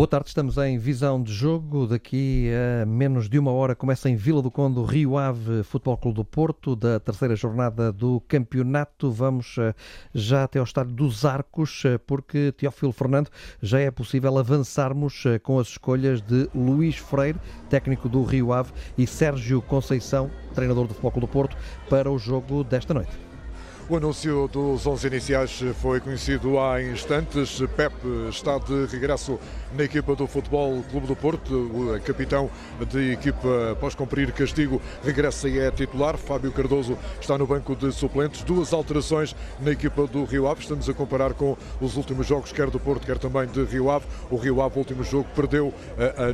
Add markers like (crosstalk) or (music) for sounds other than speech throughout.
Boa tarde, estamos em visão de jogo. Daqui a menos de uma hora começa em Vila do Conde Rio Ave Futebol Clube do Porto, da terceira jornada do campeonato. Vamos eh, já até ao estádio dos Arcos, eh, porque Teófilo Fernando já é possível avançarmos eh, com as escolhas de Luís Freire, técnico do Rio Ave, e Sérgio Conceição, treinador do Futebol Clube do Porto, para o jogo desta noite. O anúncio dos 11 iniciais foi conhecido há instantes. Pep está de regresso na equipa do Futebol Clube do Porto. O capitão de equipa, após cumprir castigo, regressa e é titular. Fábio Cardoso está no banco de suplentes. Duas alterações na equipa do Rio Ave. Estamos a comparar com os últimos jogos, quer do Porto, quer também de Rio Ave. O Rio Ave, último jogo, perdeu uh,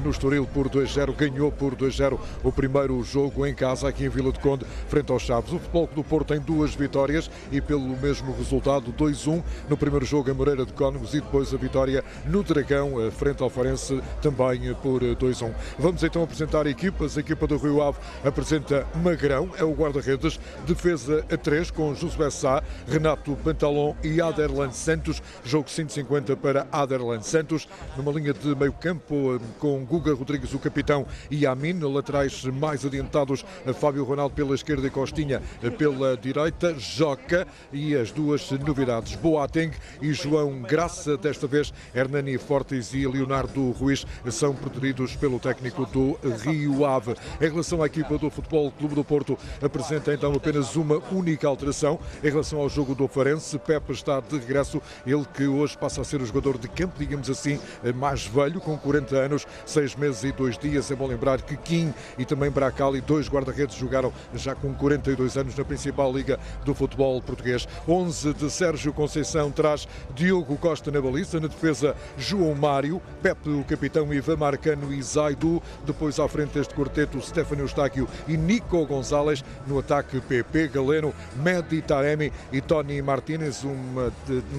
no Estoril por 2-0, ganhou por 2-0 o primeiro jogo em casa, aqui em Vila de Conde, frente aos Chaves. O Futebol Clube do Porto tem duas vitórias e pelo mesmo resultado 2-1 no primeiro jogo em Moreira de Cónegos e depois a vitória no Dragão eh, frente ao Farense também por 2-1. Vamos então apresentar equipas. A equipa do Rio Ave apresenta Magrão, é o guarda-redes, defesa a 3 com Josué Sá, Renato Pantalon e Aderlan Santos. Jogo 150 para Aderlan Santos. Numa linha de meio campo eh, com Guga Rodrigues, o capitão, e Amin. Laterais mais adiantados, Fábio Ronaldo pela esquerda e Costinha eh, pela direita. Joca e as duas novidades, Boateng e João Graça, desta vez Hernani Fortes e Leonardo Ruiz são preteridos pelo técnico do Rio Ave. Em relação à equipa do Futebol Clube do Porto, apresenta então apenas uma única alteração em relação ao jogo do Farense. Pepe está de regresso, ele que hoje passa a ser o jogador de campo, digamos assim, mais velho, com 40 anos, 6 meses e 2 dias. É bom lembrar que Kim e também Bracali, dois guarda-redes, jogaram já com 42 anos na principal liga do futebol português. 11 de Sérgio Conceição traz Diogo Costa na baliza, na defesa João Mário, Pepe o capitão Ivan Marcano e Zaidu, depois à frente deste quarteto Stefano Eustáquio e Nico Gonzalez, no ataque PP Galeno, Medi Taremi e Tony Martinez, um,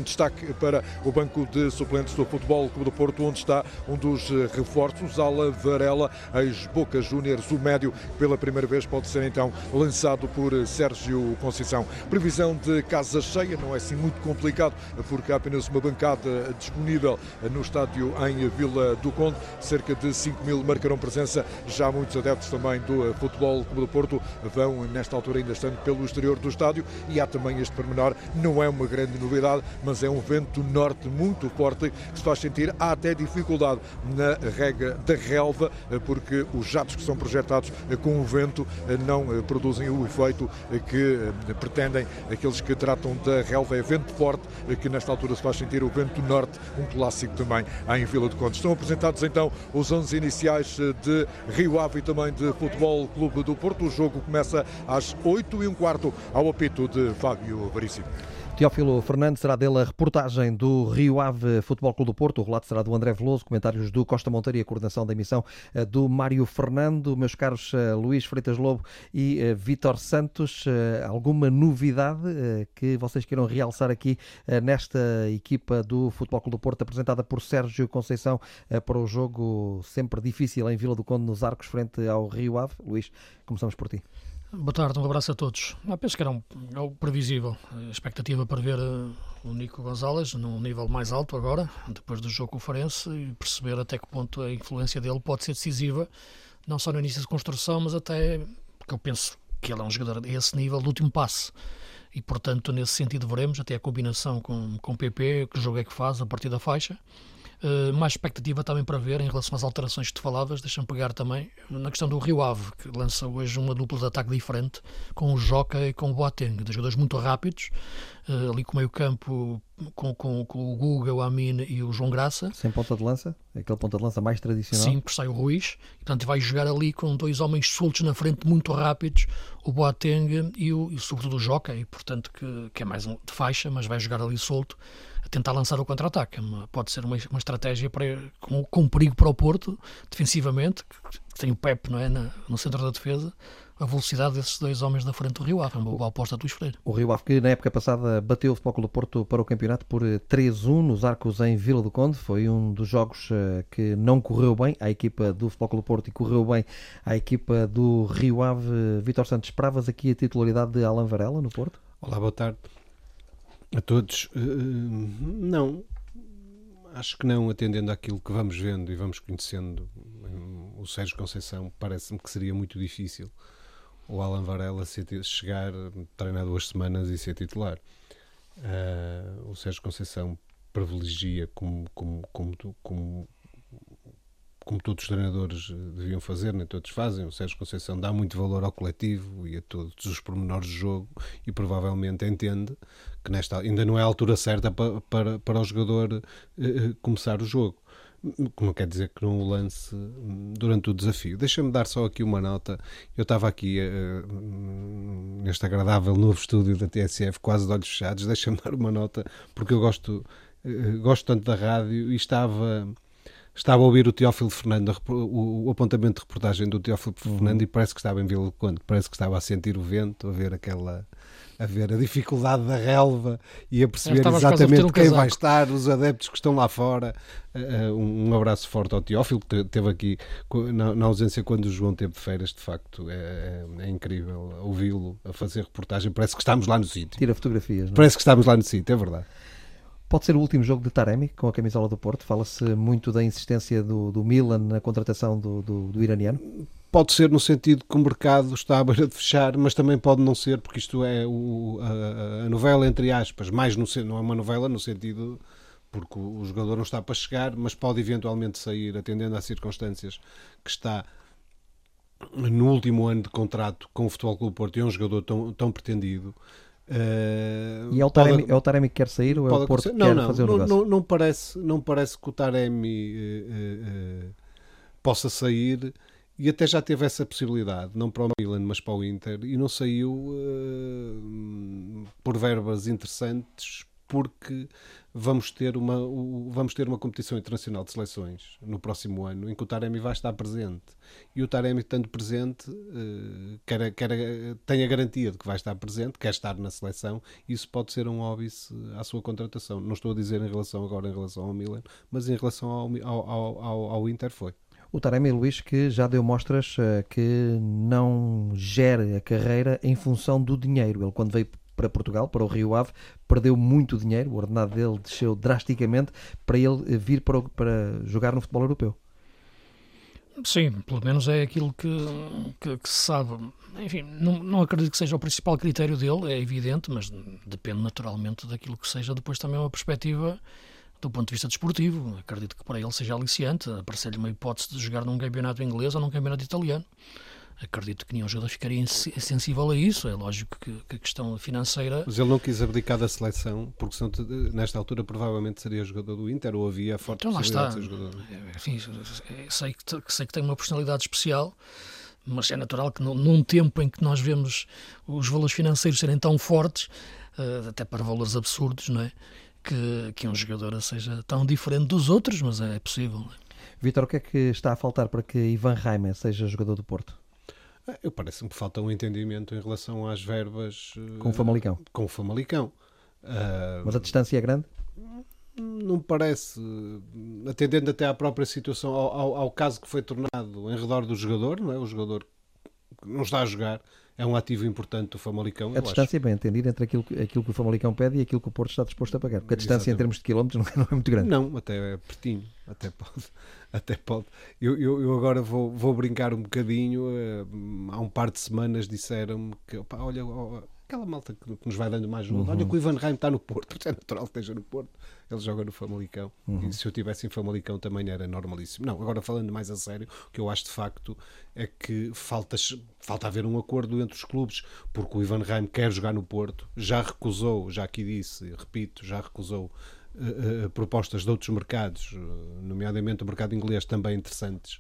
destaque para o banco de suplentes do Futebol Clube do Porto, onde está um dos reforços, Ala Varela, ex-Boca Júniors, o médio, pela primeira vez pode ser então lançado por Sérgio Conceição. Previsão de casa cheia, não é assim muito complicado, porque há apenas uma bancada disponível no estádio em Vila do Conde. Cerca de 5 mil marcarão presença. Já muitos adeptos também do Futebol Clube do Porto vão, nesta altura, ainda estando pelo exterior do estádio. E há também este pormenor, não é uma grande novidade, mas é um vento norte muito forte que se faz sentir. Há até dificuldade na rega da relva, porque os jatos que são projetados com o vento não produzem o efeito que pretendem aqueles que tratam da relva, é vento forte, que nesta altura se faz sentir o vento norte, um clássico também em Vila de Condes. Estão apresentados então os 11 iniciais de Rio Ave e também de Futebol Clube do Porto. O jogo começa às 8 e um quarto ao apito de Fábio Veríssimo. Teófilo Fernandes será dele a reportagem do Rio Ave Futebol Clube do Porto. O relato será do André Veloso, comentários do Costa Monteiro e a coordenação da emissão eh, do Mário Fernando. Meus caros eh, Luís Freitas Lobo e eh, Vítor Santos, alguma novidade que vocês queiram realçar aqui nesta equipa do Futebol Clube do Porto, apresentada por Sérgio Conceição para o jogo sempre difícil em Vila do Conde, nos Arcos, frente ao Rio Ave? Luís, começamos por ti. Boa tarde, um abraço a todos. Eu penso que era um, é o previsível. A expectativa para ver uh, o Nico Gonzalez num nível mais alto agora, depois do jogo com o Farense, e perceber até que ponto a influência dele pode ser decisiva, não só no início de construção, mas até porque eu penso que ele é um jogador a esse nível do último passe. E portanto, nesse sentido, veremos até a combinação com, com o PP, que jogo é que faz a partir da faixa Uh, mais expectativa também para ver em relação às alterações que tu falavas, deixa-me pegar também na questão do Rio Ave, que lança hoje uma dupla de ataque diferente com o Joca e com o Boateng, dois jogadores muito rápidos, uh, ali com o meio campo com, com, com, o Guga, o Amin e o João Graça. Sem ponta de lança? Aquele ponta de lança mais tradicional? Sim, porque sai o Ruiz. E, portanto, vai jogar ali com dois homens soltos na frente, muito rápidos, o Boateng e, o, e sobretudo o Joca, e, portanto, que, que é mais um de faixa, mas vai jogar ali solto, a tentar lançar o contra-ataque. Pode ser uma, uma estratégia para, com, com perigo para o Porto, defensivamente, que, que tem o Pep não é, na, no centro da defesa, a velocidade desses dois homens da frente do Rio Ave. É uma boa aposta do Esfreiro. O Rio Ave que na época passada bateu o Futebol Clube do Porto para o campeonato por 3-1 nos arcos em Vila do Conde. Foi um dos jogos eh, que não correu bem à equipa do Futebol Clube do Porto e correu bem à equipa do Rio Ave. Vitor Santos, esperavas aqui a titularidade de Alan Varela no Porto? Olá, boa tarde a todos. Uh, não, Acho que não, atendendo àquilo que vamos vendo e vamos conhecendo o Sérgio Conceição, parece-me que seria muito difícil o Alan Varela chegar, treinar duas semanas e ser titular. Uh, o Sérgio Conceição privilegia, como, como, como, como, como todos os treinadores deviam fazer, nem todos fazem. O Sérgio Conceição dá muito valor ao coletivo e a todos os pormenores do jogo e provavelmente entende que nesta ainda não é a altura certa para, para, para o jogador uh, começar o jogo não quer dizer que não o lance durante o desafio. Deixa-me dar só aqui uma nota. Eu estava aqui uh, neste agradável novo estúdio da TSF, quase de olhos fechados. Deixa-me (laughs) dar uma nota, porque eu gosto, gosto tanto da rádio e estava. Estava a ouvir o Teófilo Fernando, o apontamento de reportagem do Teófilo Fernando, uhum. e parece que estava em Vila do Conde, parece que estava a sentir o vento, a ver aquela, a ver a dificuldade da relva e a perceber exatamente um quem casaco. vai estar, os adeptos que estão lá fora. Uh, um abraço forte ao Teófilo, que esteve aqui na, na, ausência quando o João teve de feiras, de facto. É, é, é incrível ouvi-lo a fazer reportagem. Parece que estamos lá no sítio. Tira fotografias. Não? É? Parece que estamos lá no sítio, é verdade. Pode ser o último jogo de Taremi com a camisola do Porto? Fala-se muito da insistência do, do Milan na contratação do, do, do iraniano? Pode ser no sentido que o mercado está à beira de fechar, mas também pode não ser, porque isto é o, a, a, novela, entre aspas, mais no, não é uma novela no sentido porque o, jogador não está para chegar, mas pode eventualmente sair, atendendo às circunstâncias que está no último ano de contrato com o Futebol Clube Porto e é um jogador tão, tão pretendido. Uh, e é o, Taremi, pode, é o Taremi que quer sair ou é o Porto que não, quer não, fazer o negócio? Não, não, parece, não parece que o Taremi uh, uh, possa sair e até já teve essa possibilidade, não para o Milan, mas para o Inter, e não saiu uh, por verbas interessantes, porque vamos ter, uma, vamos ter uma competição internacional de seleções no próximo ano, em que o Taremi vai estar presente. E o Taremi, estando presente, uh, quer, quer, tem a garantia de que vai estar presente, quer estar na seleção, isso pode ser um óbice à sua contratação. Não estou a dizer em relação agora em relação ao Milan, mas em relação ao, ao, ao, ao Inter foi. O Taremi Luís que já deu mostras uh, que não gera a carreira em função do dinheiro. Ele quando veio para Portugal, para o Rio Ave, perdeu muito dinheiro, o ordenado dele desceu drasticamente para ele eh, vir para, para jogar no futebol europeu. Sim, pelo menos é aquilo que, que, que, se sabe. Enfim, não, não acredito que seja o principal critério dele, é evidente, mas depende naturalmente daquilo que seja depois também uma perspectiva do ponto de vista desportivo. Acredito que para ele seja aliciante aparecer-lhe uma hipótese de jogar num campeonato inglês ou num campeonato italiano. Acredito que nenhum jogador ficaria sensível a isso. É lógico que, que, a questão financeira. Mas ele não quis abdicar da seleção, porque senão, nesta altura provavelmente seria jogador do Inter ou havia forte então, lá está. de ser jogador. Enfim, sei que, sei que tem uma personalidade especial mas é natural que num tempo em que nós vemos os valores financeiros serem tão fortes, eh, até para valores absurdos, não é? Que, que um jogador seja tão diferente dos outros, mas é possível. É? Vitor, o que é que está a faltar para que Ivan Reimer seja jogador do Porto? É, eu parece-me que falta um entendimento em relação às verbas com o Famalicão. Com o Famalicão. Uh, mas a distância é grande? Não parece, atendendo até à própria situação, ao, ao, ao, caso que foi tornado em redor do jogador, não é? O jogador não está a jogar, é um ativo importante do Famalicão. A distância, acho. bem entendida, entre aquilo, aquilo que o Famalicão pede e aquilo que o Porto está disposto a pagar. Porque a distância Exatamente. em termos de quilómetros (laughs) não é, não é, muito grande. Não, até é pertinho. Até pode. (laughs) Até pode. Eu, eu, eu agora vou, vou brincar um bocadinho. Uh, há um par de semanas disseram-me que, opa, olha, aquela malta que, nos vai dando mais um. Uhum. Olha que o Ivan Reim está no Porto, (laughs) é natural que esteja no Porto. Ele joga no Famalicão. Uhum. E se eu tivesse em Famalicão também era normalíssimo. Não, agora falando mais a sério, o que eu acho de facto é que falta, falta haver um acordo entre os clubes, porque o Ivan Reim quer jogar no Porto, já recusou, já aqui disse, repito, já recusou uh, uh, propostas de outros mercados, nomeadamente o mercado inglês, também interessantes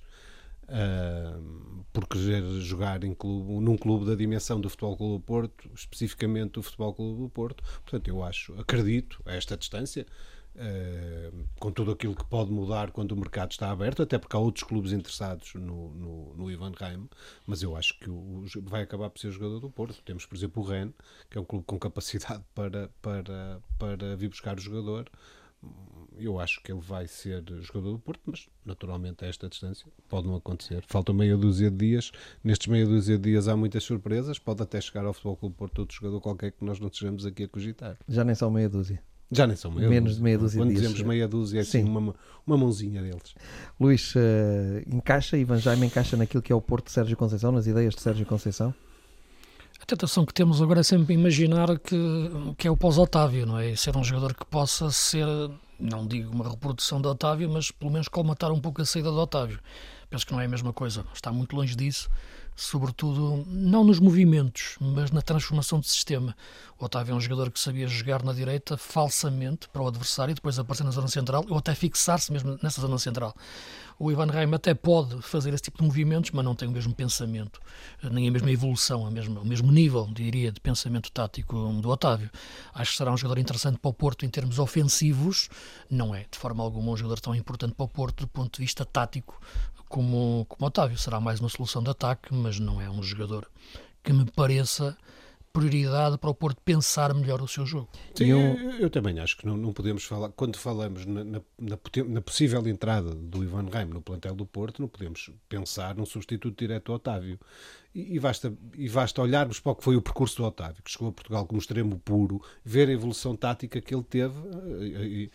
Uh, por querer jogar em clube, num clube da dimensão do Futebol Clube do Porto, especificamente do Futebol Clube do Porto. Portanto, eu acho, acredito a esta distância, uh, com tudo aquilo que pode mudar quando o mercado está aberto, até porque há outros clubes interessados no, no, no Ivan Reim, mas eu acho que o, vai acabar por ser jogador do Porto. Temos, por exemplo, o Ren, que é um clube com capacidade (laughs) para, para, para vir buscar o jogador eu acho que ele vai ser jogador do Porto, mas naturalmente a esta distância pode não acontecer. Falta meia dúzia de dias. Nestes meia dúzia de dias há muitas surpresas. Pode até chegar ao Futebol Clube Porto outro jogador qualquer que nós não estejamos aqui a cogitar. Já nem são meia dúzia. Já nem são meia menos dúzia. de meia dúzia Quando dias. dizemos meia dúzia, é assim Sim. uma, uma mãozinha deles. Luís, eh, encaixa, Ivan Jaime encaixa naquilo que é o Porto de Sérgio Conceição, nas ideias de Sérgio Conceição? A tentação que temos agora é sempre imaginar que, que é o pós-Otávio, não é? Ser um jogador que possa ser, não digo uma reprodução de Otávio, mas pelo menos colmatar um pouco a saída de Otávio. Penso que não é a mesma coisa, está muito longe disso, sobretudo não nos movimentos, mas na transformação de sistema. O Otávio é um jogador que sabia jogar na direita falsamente para o adversário e depois aparecer na zona central ou até fixar-se mesmo nessa zona central. O Ivan Reim até pode fazer esse tipo de movimentos, mas não tem o mesmo pensamento, nem a mesma evolução, a mesma, o mesmo nível, diria, de pensamento tático do Otávio. Acho que será um jogador interessante para o Porto em termos ofensivos, não é de forma alguma um jogador tão importante para o Porto do ponto de vista tático como, como o Otávio. Será mais uma solução de ataque, mas não é um jogador que me pareça prioridade para o Porto pensar melhor o seu jogo. Sim, E eu, eu também acho que não, não podemos falar, quando falamos na, na- na possível entrada do Ivan Reim no plantel do Porto, não podemos pensar num substituto direto ao Otávio. E, e basta, e basta olharmos para o que foi o percurso do Otávio, que chegou a Portugal como extremo puro, ver a evolução tática que ele teve, eh, e-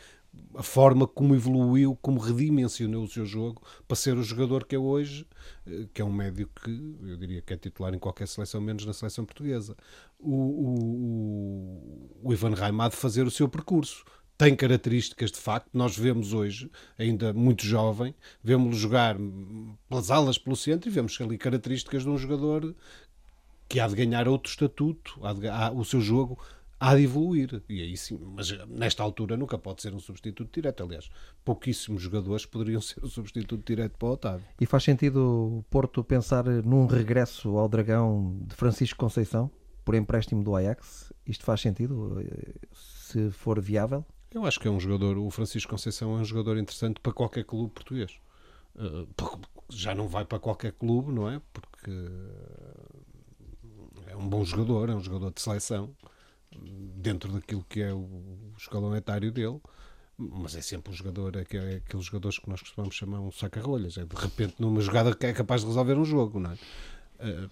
a forma como evoluiu, como redimensionou o seu jogo para ser o jogador que é hoje, eh, que é um médio que eu diria que é titular em qualquer seleção, menos na seleção portuguesa. O, o, o Ivan de fazer o seu percurso. Tem características de facto, nós vemos hoje, ainda muito jovem, vemos-lo jogar pelas alas, pelo centro e vemos ali características de um jogador que há de ganhar outro estatuto, de- há- o seu jogo há de evoluir. E aí sim, mas nesta altura nunca pode ser um substituto direto. Aliás, pouquíssimos jogadores poderiam (laughs) ser um substituto direto para o Otávio. E faz sentido o Porto pensar num regresso ao Dragão de Francisco Conceição, por empréstimo do Ajax? Isto faz sentido, eh, se for viável? Eu acho que é um jogador, o Francisco Conceição é um jogador interessante para qualquer clube português. Já não vai para qualquer clube, não é? Porque é um bom jogador, é um jogador de seleção, dentro daquilo que é o escalão etário dele. Mas é sempre um jogador, é, é aqueles jogadores que nós costumamos chamar um saca-rolhas. É de repente numa jogada que é capaz de resolver um jogo, não é? Uh,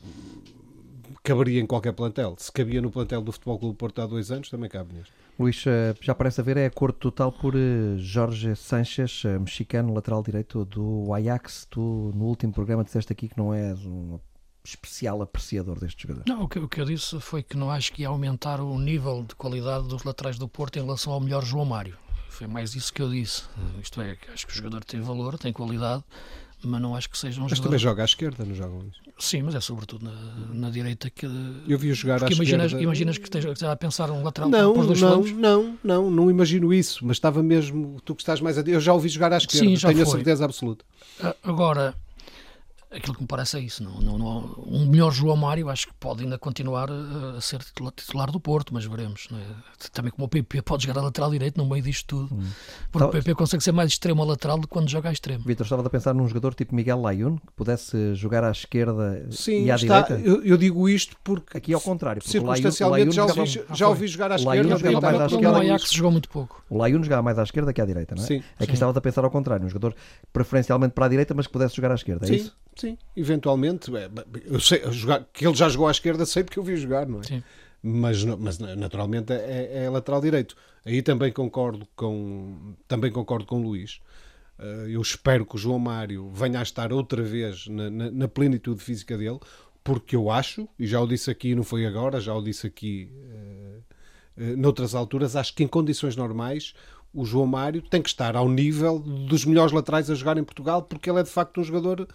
caberia em qualquer plantel. Se cabia no plantel do Futebol Clube Porto há dois anos, também cabe neste. Luís, eh, já parece haver é acordo total por eh, Jorge Sanchez, mexicano, lateral direito do Ajax. Tu, no último programa, disseste aqui que não és um especial apreciador deste jogador. Não, o que, o que eu disse foi que não acho que ia aumentar o nível de qualidade dos laterais do Porto em relação ao melhor João Mário. Foi mais isso que eu disse. Isto é, acho que o jogador tem valor, tem qualidade, mas não acho que seja um Mas jogador. também joga à esquerda, não joga Luís? Sim, mas é sobretudo na, na direita que. Eu vi-o jogar Porque à imaginas, esquerda. imaginas que esteja, esteja a pensar um lateral Não, para os dois não, não, não, não imagino isso, mas estava mesmo, tu que estás mais adiante, eu já ouvi jogar à esquerda, Sim, já tenho a foi. certeza absoluta. Ah, Agora, aquilo que me parece é isso. Não, não, não, um melhor João Mário acho que pode ainda continuar a, a ser titular, titular do Porto, mas veremos. não é? Também como o PP pode jogar a lateral direito no meio disto tudo. Porque Tá- o PP consegue ser mais extremo a lateral do que quando joga a extremo. Vitor, estava a pensar num jogador tipo Miguel Layun, que pudesse jogar à esquerda Sim, e à está, direita? eu, eu digo isto porque Aqui ao contrário, porque o Layun, circunstancialmente Layun já, jogava, ouvi, já ouvi jogar à esquerda. Jogava mais à esquerda o Ajax jogou muito pouco. o Layun jogava mais à esquerda que à direita, não é? Sim, Aqui sim. estava a pensar ao contrário, um jogador preferencialmente para a direita, mas que pudesse jogar à esquerda, é sim, isso? Sim, eventualmente. é, eu sei, jogar, que ele já jogou à esquerda, sei porque eu vi jogar, não é? Sim. mas, mas naturalmente é, é lateral direito. Aí também concordo com, também concordo com o Luís. Eh, Eu espero que o João Mário venha a estar outra vez na, na, na plenitude física dele, porque eu acho, e já o disse aqui, não foi agora, já o disse aqui eh, eh, noutras alturas, acho que em condições normais o João Mário tem que estar ao nível dos melhores laterais a jogar em Portugal, porque ele é de facto um jogador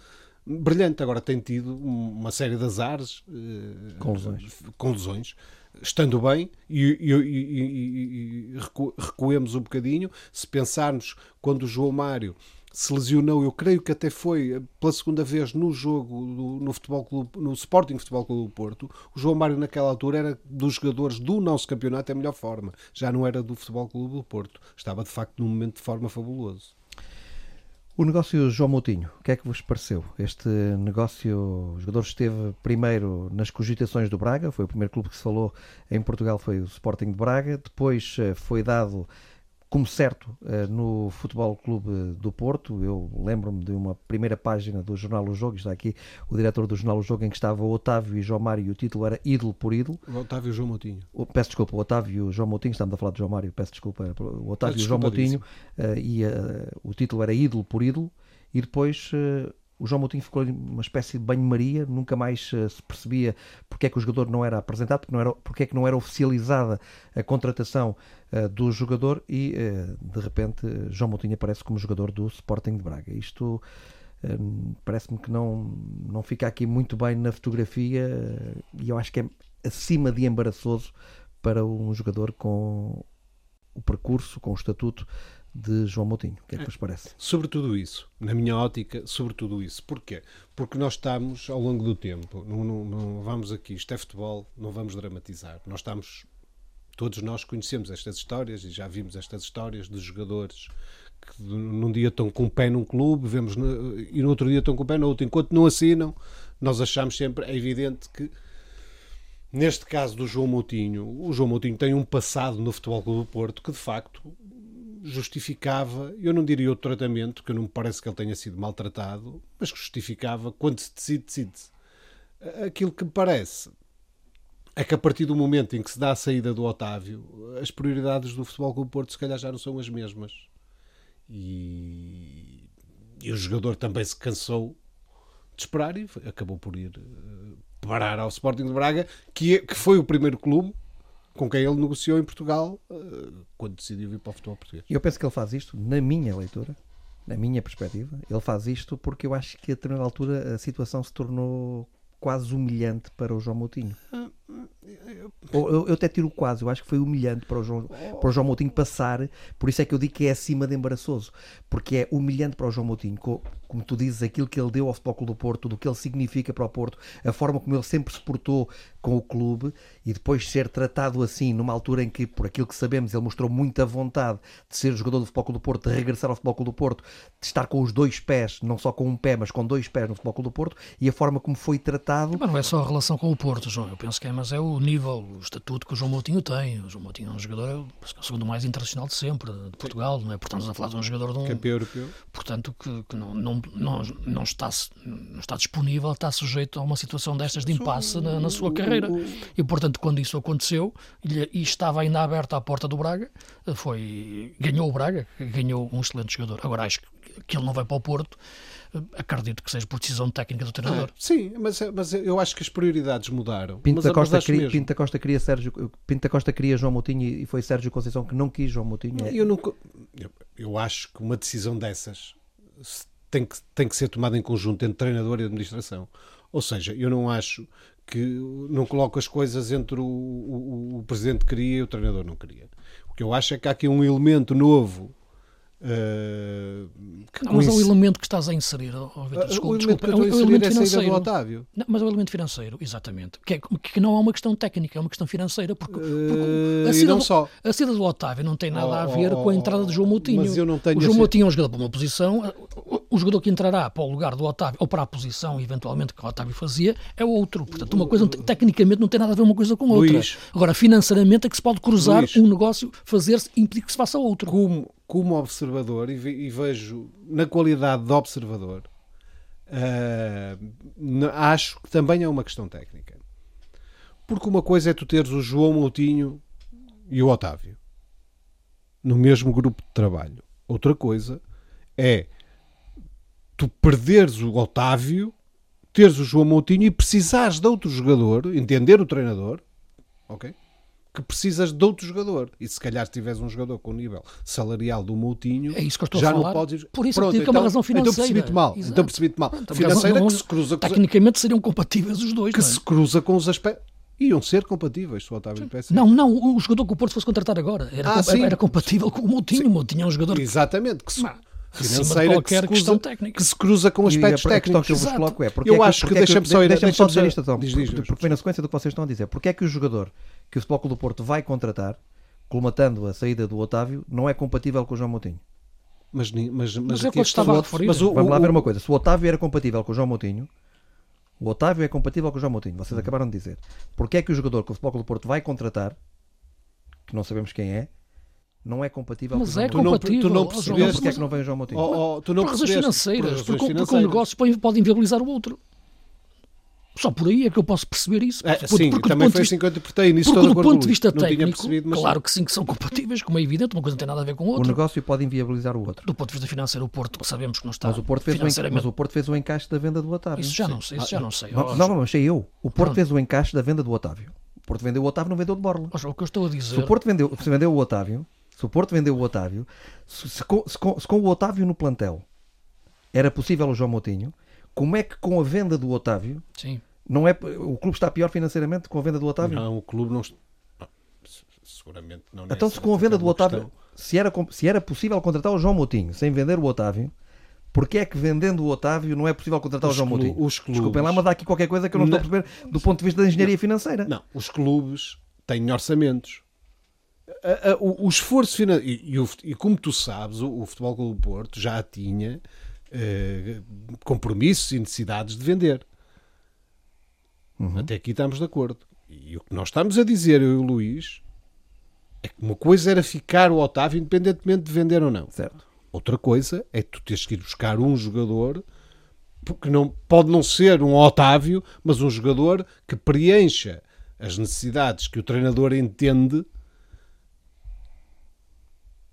brilhante. Agora tem tido uma série de azares eh, Com lesões. com lesões, estando bem, e, e- e- e- recu- recuemos um bocadinho, se pensarmos quando o João Mário se lesionou, eu creio que até foi eh, pela segunda vez no jogo do- no futebol clube, no Sporting Futebol Clube do Porto, o João Mário naquela altura era dos jogadores do nosso campeonato em melhor forma, já não era do Futebol Clube do Porto, estava de facto num momento de forma fabuloso. O negócio João Moutinho, o que é que vos pareceu? Este negócio, o jogador esteve primeiro nas cogitações do Braga, foi o primeiro clube que se falou em Portugal, foi o Sporting de Braga, depois eh, foi dado como certo uh, no Futebol Clube do Porto. Eu lembro-me de uma primeira página do jornal O Jogo, está aqui o diretor do jornal O Jogo, em que estava o Otávio e João Mário e o título era Ídolo por Ídolo. O Otávio e João Moutinho. Peço desculpa, o Otávio e João Moutinho, estamos a falar de João Mário, peço desculpa, o Otávio e João Moutinho, uh, e uh, o título era Ídolo por Ídolo, e depois o João Moutinho ficou uma espécie de banho-maria, nunca mais uh, se percebia porque é que o jogador não era apresentado, porque, não era, porque é que não era oficializada a contratação uh, do jogador e, uh, de repente, João Moutinho aparece como jogador do Sporting de Braga. Isto parece-me que não, não fica aqui muito bem na fotografia e eu acho que é acima de embaraçoso para um jogador com o percurso, com o estatuto de João Moutinho. O que é que vos parece? Sobre tudo isso, na minha ótica, sobre tudo isso. Porquê? Porque nós estamos, ao longo do tempo, não, não, não vamos aqui, isto é futebol, não vamos dramatizar. Nós estamos, todos nós conhecemos estas histórias e já vimos estas histórias de jogadores que num dia estão com o pé num clube, vemos no, e no outro dia estão com o pé no outro. Enquanto não assinam, nós achamos sempre, é evidente que Neste caso do João Moutinho, o João Moutinho tem um passado no Futebol Clube do Porto que de facto justificava, eu não diria o tratamento, que não me parece que ele tenha sido maltratado, mas que justificava quando se decide, decide. Aquilo que me parece é que a partir do momento em que se dá a saída do Otávio, as prioridades do Futebol Clube Porto se calhar já não são as mesmas. E, e o jogador também se cansou de esperar e acabou por ir eh, parar ao Sporting de Braga, que, é, que foi o primeiro clube com quem ele negociou em Portugal uh, quando decidiu vir para o futebol português. Eu penso que ele faz isto, na minha leitura, na minha perspectiva, ele faz isto porque eu acho que a determinada altura a situação se tornou quase humilhante para o João Moutinho. Ah, eu, eu, até tiro quase, eu acho que foi humilhante para o, João, para o João Moutinho passar, por isso é que eu digo que é acima de embaraçoso, porque é humilhante para o João Moutinho, como tu dizes, aquilo que ele deu ao Futebol Clube do Porto, do que ele significa para o Porto, a forma como ele sempre se portou com o clube e depois ser tratado assim, numa altura em que, por aquilo que sabemos, ele mostrou muita vontade de ser jogador do Futebol Clube do Porto, de regressar ao Futebol Clube do Porto, de estar com os dois pés, não só com um pé, mas com dois pés no Futebol Clube do Porto, e a forma como foi tratado. Mas não é só a relação com o Porto, João, eu penso que é, mas é o nível, o estatuto que o João Moutinho tem. O João Moutinho é um jogador, é o segundo mais internacional de sempre, de Portugal, não é? Portanto, estamos a falar de um jogador de um. Campeão europeu. Portanto, que, que não, não, não, não, está, não está disponível, está sujeito a uma situação destas de impasse na, na sua carreira. E, portanto, quando isso aconteceu e estava ainda aberta a porta do Braga, foi ganhou o Braga, ganhou um excelente jogador. Agora acho que ele não vai para o Porto acredito que seja por decisão técnica do treinador. Ah, sim, mas, mas eu acho que as prioridades mudaram. Pinto da Costa, queria, Pinto da Costa queria Sérgio, Pinto da Costa queria João Moutinho e foi Sérgio Conceição que não quis João Moutinho. Eu, não, eu, eu acho que uma decisão dessas tem que, tem que ser tomada em conjunto entre treinador e administração. Ou seja, eu não acho que não coloco as coisas entre o, o, o presidente queria e o treinador não queria. O que eu acho é que há aqui um elemento novo Uh, não, mas é o elemento que estás a inserir, oh, Victor, ah, desculpa, desculpa, é o elemento é financeiro. Do Otávio. Não, mas é o elemento financeiro, exatamente. Que, é, que não é uma questão técnica, é uma questão financeira. Porque, porque uh, a, saída do, a saída do Otávio não tem nada oh, a ver oh, com a entrada de João Moutinho. Mas eu não tenho o João Moutinho é um jogador para uma posição, o jogador que entrará para o lugar do Otávio, ou para a posição, eventualmente, que o Otávio fazia, é outro. Portanto, uma coisa, tecnicamente, não tem nada a ver uma coisa com outra. Luís, Agora, financeiramente, é que se pode cruzar Luís, um negócio, fazer-se, impedir que se faça outro. Como como observador e, e vejo na qualidade de observador, uh, acho que também é uma questão técnica. Porque uma coisa é tu teres o João Moutinho e o Otávio no mesmo grupo de trabalho. Outra coisa é tu perderes o Otávio, teres o João Moutinho e precisares de outro jogador, entender o treinador, ok? Que precisas de outro jogador. E se calhar se tiveres um jogador com o nível salarial do Moutinho, é isso que eu estou já a falar. não podes. Por isso Pronto, que é uma razão financeira. Então percebi-te mal. Exato. Então percebi-te mal. Financeira não, que se cruza com Tecnicamente seriam compatíveis os dois. Que é? se cruza com os aspectos. Iam ser compatíveis, se o Otávio Não, não, o jogador que o Porto fosse contratar agora era, ah, com, era compatível com o Moutinho. Sim. O Moutinho é um jogador. Exatamente, que se, financeira que se, cruza, que se cruza com aspectos e a técnicos. que eu vos coloco é, eu é acho que, deixa-me só deixa só dizer isto, então, diz, diz, porque, porque vem na sequência do que vocês estão a dizer. Porque é que o jogador que o Futebol Clube do Porto vai contratar, colmatando a saída do Otávio, não é compatível com o João Moutinho? Mas, mas, mas, mas é que estava a referir. Mas o, Vamos lá ver uma coisa. Se o Otávio era compatível com o João Moutinho, o Otávio é compatível com o João Moutinho. Vocês acabaram de dizer. Porque é que o jogador que o Futebol Clube do Porto vai contratar, que não sabemos quem é, não é compatível Mas com o é compatível. tu não mas- porquê é que não vem o João Moutinho? Oh, oh, tu não por razões financeiras, por razões porque, porque um negócio pode, pode inviabilizar o outro. Só por aí é que eu posso perceber isso. É, Porque- sim, porque também foi assim que eu interpretei. Nisso Porque do ponto de vista técnico, percebido, mas claro que sim, que são compatíveis, como é evidente, uma coisa não tem nada a ver com a O outra. negócio pode inviabilizar o outro. Do ponto de vista financeiro, o Porto sabemos que não está Mas o, Porto fez o financeiramente. mas o Porto fez o encaixe da venda do Otávio. Isso já não sei, isso já não sei. Não, não, mas sei eu. O Porto Pronto. fez o encaixe da venda do Otávio. O Porto vendeu o Otávio, não vendeu de Borla. ó, o que eu estou a Se dizer, o Porto vendeu, se vendeu o Otávio, se o Porto vendeu o Otávio, se, se com, se com- se com o Otávio no plantel era possível o João Moutinho, como é que com a venda do Otávio sim, não é o clube está pior financeiramente com a venda do Otávio? Não, o clube não. não, seguramente não. então se com a venda do Otávio, se era, se era possível contratar o João Moutinho sem vender o Otávio, porque é que vendendo o Otávio não é possível contratar Os o João Moutinho? os clubes- Desculpem lá, mas dá aqui qualquer coisa que eu não estou a perceber do ponto de vista da engenharia financeira. Não, os clubes têm orçamentos. A- a- o, o esforço financeiro. E, e e como tu sabes, o, o Futebol Clube do Porto já tinha eh, compromissos e necessidades de vender. Até aqui estamos de acordo. E o que nós estamos a dizer, eu e o Luís, é que uma coisa era ficar o Otávio independentemente de vender ou não. Certo. Outra coisa é tu teres que ir buscar um jogador porque não, pode não ser um Otávio, mas um jogador que preencha as necessidades que o treinador entende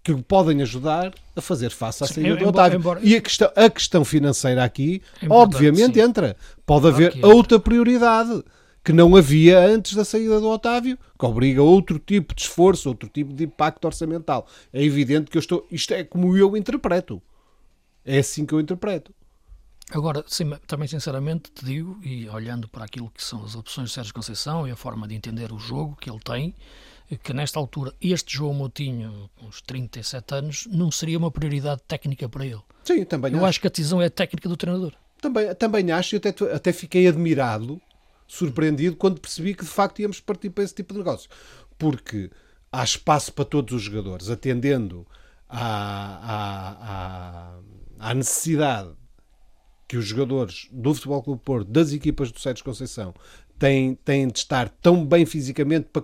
que podem ajudar a fazer face à Sim, saída do embora- Otávio. embora- E a questão, a questão financeira aqui, É obviamente, sim. entra. Pode Claro haver outra prioridade que não havia antes da saída do Otávio, que obriga a outro tipo de esforço, outro tipo de impacto orçamental. É evidente que eu estou. Isto é como eu interpreto. É assim que eu interpreto. Agora, sim, também sinceramente te digo, e olhando para aquilo que são as opções de Sérgio Conceição e a forma de entender o jogo que ele tem, que nesta altura este João Moutinho, com uns 37 anos, não seria uma prioridade técnica para ele. Sim, também Eu acho. acho que a decisão é a técnica do treinador. Também, também acho e até, até fiquei admirado, surpreendido, quando percebi que de facto íamos partir para esse tipo de negócio. Porque há espaço para todos os jogadores, atendendo à, à, à, à necessidade que os jogadores do Futebol Clube Porto, das equipas do Sérgio Conceição, têm, têm de estar tão bem fisicamente para,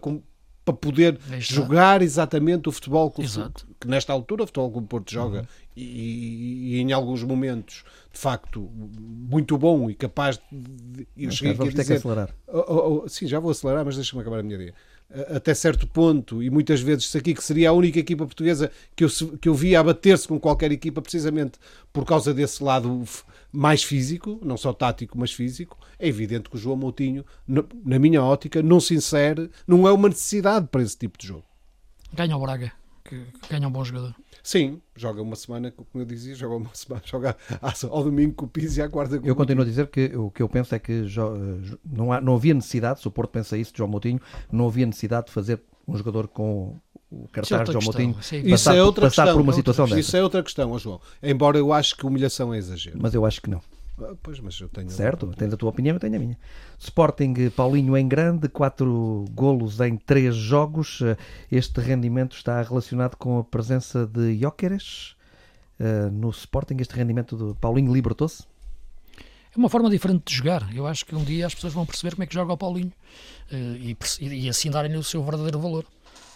para poder jogar exatamente o futebol Clube- Exato. que nesta altura o Futebol Clube Porto joga e, e- e em alguns momentos de facto muito bom e capaz de eu Mas, cheguei aqui a vamos ter que dizer acelerar. Oh, oh, oh, sim, já vou acelerar, mas deixa-me acabar a minha ideia. Até certo ponto, e muitas vezes isso aqui que seria a única equipa portuguesa que eu, que eu via a bater-se com qualquer equipa, precisamente por causa desse lado mais físico, não só tático, mas físico, é evidente que o João Moutinho, na, minha ótica, não se insere, não é uma necessidade para esse tipo de jogo. Ganha o Braga, que ganha um bom jogador. Sim, joga uma semana, como eu dizia, joga uma (laughs) semana, joga ao domingo com o Pizzi e à quarta com Eu continuo a dizer que o que eu penso é que jo- eh, não, há- não havia necessidade, se o Porto pensa isso de João Moutinho, não havia necessidade de fazer um jogador com o cartaz de João Moutinho isso é Isso passar, é por- outra passar questão. por uma é outra- situação dessa. Isso é outra questão, João. Embora eu acho que humilhação é exagero. Mas eu acho que não. Ah, Pois, mas eu tenho. Certo? Tens a tua opinião, eu tenho a minha. Sporting, eh, Paulinho em grande, quatro golos em três jogos. Eh, Este rendimento está relacionado com a presença de Jóqueres eh, no Sporting. Este rendimento do Paulinho libertou-se? É uma forma diferente de jogar. Eu acho que um dia as pessoas vão perceber como é que joga o Paulinho e, e assim darem-lhe o seu verdadeiro valor.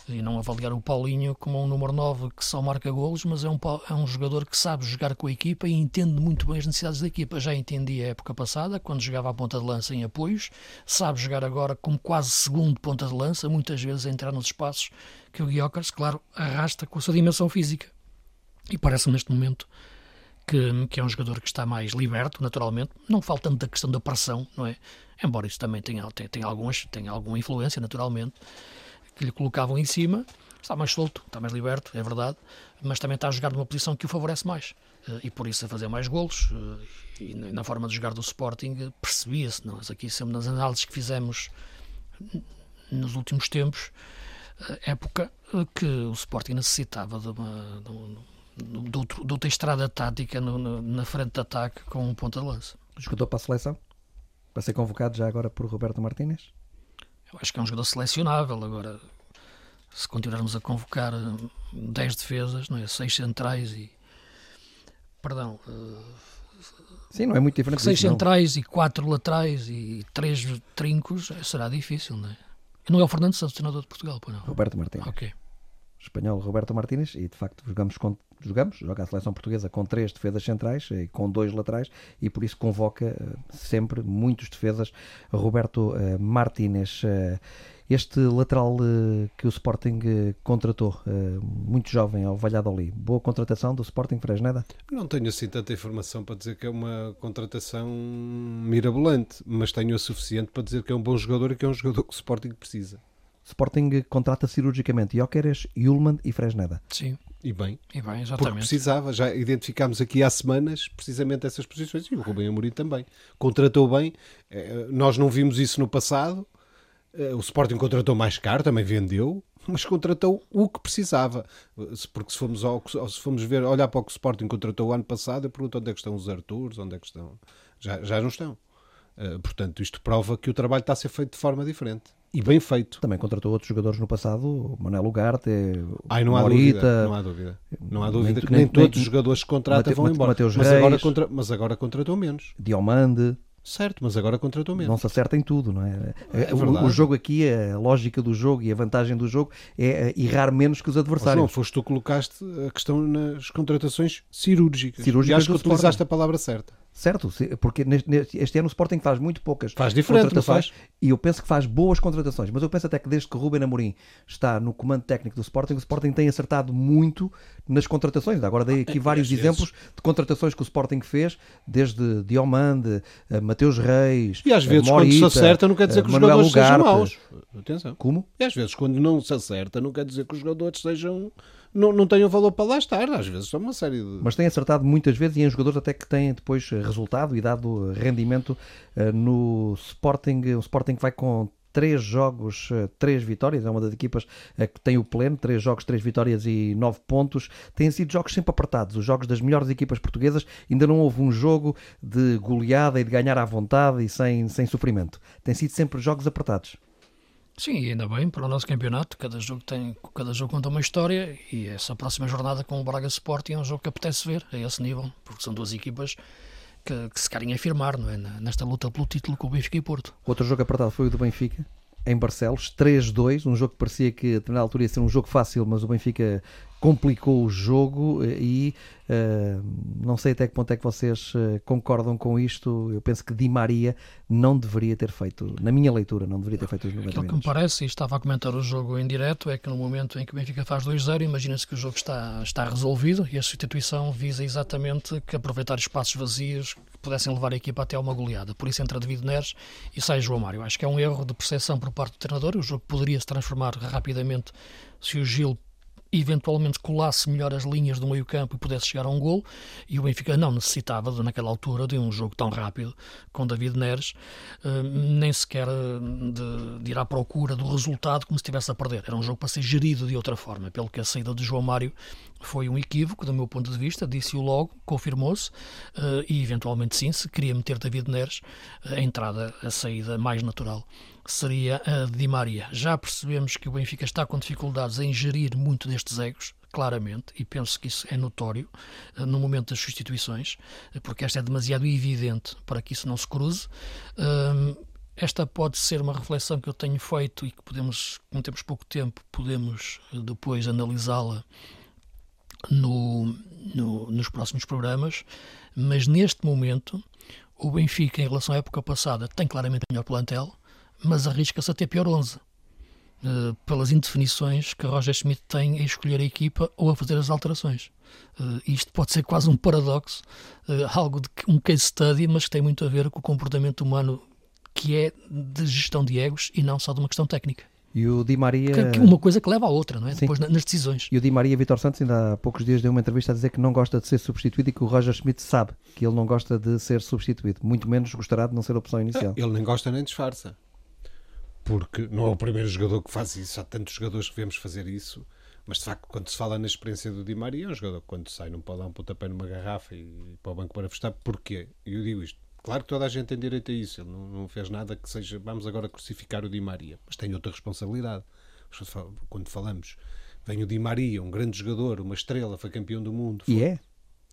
E não avaliar o Paulinho como um número 9 que só marca golos, mas é um, é um jogador que sabe jogar com a equipa e entende muito bem as necessidades da equipa. Já entendia a época passada, quando jogava à ponta de lança em apoios, sabe jogar agora como quase segundo ponta de lança, muitas vezes a entrar nos espaços que o Guiocas, claro, arrasta com a sua dimensão física. E parece-me neste momento que, que é um jogador que está mais liberto, naturalmente. Não fala tanto da questão da pressão, não é? Embora isso também tenha, tem, tem, algumas, tem alguma influência, naturalmente, que lhe colocavam em cima. Está mais solto, está mais liberto, é verdade, mas também está a jogar numa posição que o favorece mais. Eh, E por isso a fazer mais golos. eh, E na forma de jogar do Sporting eh, percebia-se, nós aqui sempre nas análises que fizemos nos últimos tempos, época que o Sporting necessitava de uma, de um- de outro- de outra estrada tática no- no- na frente de ataque com um ponta de lança. Jogador para a seleção? Para ser convocado já agora por Roberto Martínez? Eu acho que é um jogador selecionável. Agora, se continuarmos a convocar 10 defesas, não é? 6 centrais e. Perdão, eh, Sim, não é muito diferente 6 disso, não. centrais e 4 laterais e 3 trincos, eh, será difícil, não é? E não é o Fernando Santos, treinador de Portugal, pois não? Roberto Martínez. Ok. Espanhol Roberto Martínez, e de facto jogamos, com, jogamos joga a seleção portuguesa com três defesas centrais e com dois laterais, e por isso convoca sempre muitos defesas Roberto Martínez. Este lateral que o Sporting contratou, muito jovem, ao Valladolid, boa contratação do Sporting Fresneda? Não tenho assim tanta informação para dizer que é uma contratação mirabolante, mas tenho a suficiente para dizer que é um bom jogador e que é um jogador que o Sporting precisa. Sporting contrata cirurgicamente Jóqueres, Yulman e Fresneda. Sim. E bem, e bem exatamente. porque precisava, já identificámos aqui há semanas precisamente essas posições e o Rubem Amorim também. Contratou bem, nós não vimos isso no passado, o Sporting contratou mais caro, também vendeu, (laughs) mas contratou o que precisava. Porque se fomos, ao, se fomos ver, olhar para o que o Sporting contratou o ano passado, eu pergunto onde é que estão os Arturs, onde é que estão. Já, já não estão. portanto, isto prova que o trabalho está a ser feito de forma diferente e bem feito. Também contratou outros jogadores no passado, Manel Ugarte, Ai, não há Morita. Dúvida, não há dúvida. Não há dúvida nem, que nem, nem todos os jogadores que contratam Mate, vão embora. Mateus mas, Reis, agora contra, mas agora contratou menos. Diomande. Certo, mas agora contratou menos. Não se acerta em tudo, não é? é o, o, jogo aqui, a lógica do jogo e a vantagem do jogo é errar menos que os adversários. Não, foste tu que colocaste a questão nas contratações cirúrgicas. cirúrgicas e acho que utilizaste a palavra certa. Certo, porque este ano o Sporting faz muito poucas faz diferente, contratações faz? e eu penso que faz boas contratações, mas eu penso até que desde que Ruben Amorim está no comando técnico do Sporting, o Sporting tem acertado muito nas contratações. Agora dei aqui é, vários exemplos vezes. de contratações que o Sporting fez, desde Diomande, eh, Mateus Reis, E às vezes Morita, quando se acerta não quer dizer que os Manuel jogadores Ugarte. sejam maus. Atenção. Como? E às vezes quando não se acerta não quer dizer que os jogadores sejam não, não tenham valor para lá estar. Às vezes são uma série de. Mas tem acertado muitas vezes e em jogadores até que têm depois resultado e dado rendimento no Sporting. O Sporting vai com três jogos, três vitórias, é uma das equipas que tem o pleno, três jogos, três vitórias e nove pontos. Têm sido jogos sempre apertados, os jogos das melhores equipas portuguesas. Ainda não houve um jogo de goleada e de ganhar à vontade e sem, sem sofrimento. Tem sido sempre jogos apertados. Sim, ainda bem para o nosso campeonato, cada jogo tem, cada jogo conta uma história e essa próxima jornada com o Braga Sporting é um jogo que apetece ver a esse nível, porque são duas equipas que, que se querem afirmar não é? nesta luta pelo título com o Benfica e Porto. Outro jogo apertado foi o do Benfica, em Barcelos, 3-2, um jogo que parecia que a determinada altura ia ser um jogo fácil, mas o Benfica complicou o jogo e uh, não sei até que ponto é que vocês uh, concordam com isto. Eu penso que Di Maria não deveria ter feito, na minha leitura, não deveria ter feito os 90 Aquilo minutos. que me parece, e estava a comentar o jogo em direto, é que no momento em que o Benfica faz 2-0, imagina-se que o jogo está, está resolvido e a substituição visa exatamente que aproveitar espaços vazios pudessem levar a equipa até uma goleada. Por isso entra David Neres e sai João Mário. Acho que é um erro de percepção por parte do treinador. O jogo poderia se transformar rapidamente se o Gil eventualmente colasse melhor as linhas do meio campo e pudesse chegar a um gol e o Benfica não necessitava naquela altura de um jogo tão rápido com David Neres nem sequer de, de, ir à procura do resultado como se estivesse a perder. Era um jogo para ser gerido de outra forma pelo que a saída de João Mário foi um equívoco do meu ponto de vista disse-o logo, confirmou-se e eventualmente sim, se queria meter David Neres a entrada, a saída mais natural seria a de Di Maria. Já percebemos que o Benfica está com dificuldades em gerir muito destes egos, claramente, e penso que isso é notório no momento das substituições, porque esta é demasiado evidente para que isso não se cruze. Esta pode ser uma reflexão que eu tenho feito e que podemos, como temos pouco tempo, podemos depois analisá-la no, no, nos próximos programas, mas neste momento o Benfica, em relação à época passada, tem claramente melhor plantel, mas arrisca-se a ter pior 11. Uh, pelas indefinições que Roger Schmidt tem em escolher a equipa ou a fazer as alterações. Uh, isto pode ser quase um paradoxo, uh, algo de um case study, mas que tem muito a ver com o comportamento humano que é de gestão de egos e não só de uma questão técnica. E o Di Maria. Que, que uma coisa que leva à outra, não é? Sim. Depois nas decisões. E o Di Maria, Vitor Santos, ainda há poucos dias deu uma entrevista a dizer que não gosta de ser substituído e que o Roger Schmidt sabe que ele não gosta de ser substituído. Muito menos gostará de não ser a opção inicial. Ele nem gosta nem disfarça porque não é o primeiro jogador que faz isso, há tantos jogadores que vemos fazer isso, mas de facto, quando se fala na experiência do Di Maria, é um jogador que quando sai não pode dar um pontapé numa garrafa e ir para o banco para festar, porquê? E eu digo isto, claro que toda a gente tem direito a isso, ele não, não fez nada que seja, vamos agora crucificar o Di Maria, mas tem outra responsabilidade. Quando falamos, vem o Di Maria, um grande jogador, uma estrela, foi campeão do mundo. Foi... E é?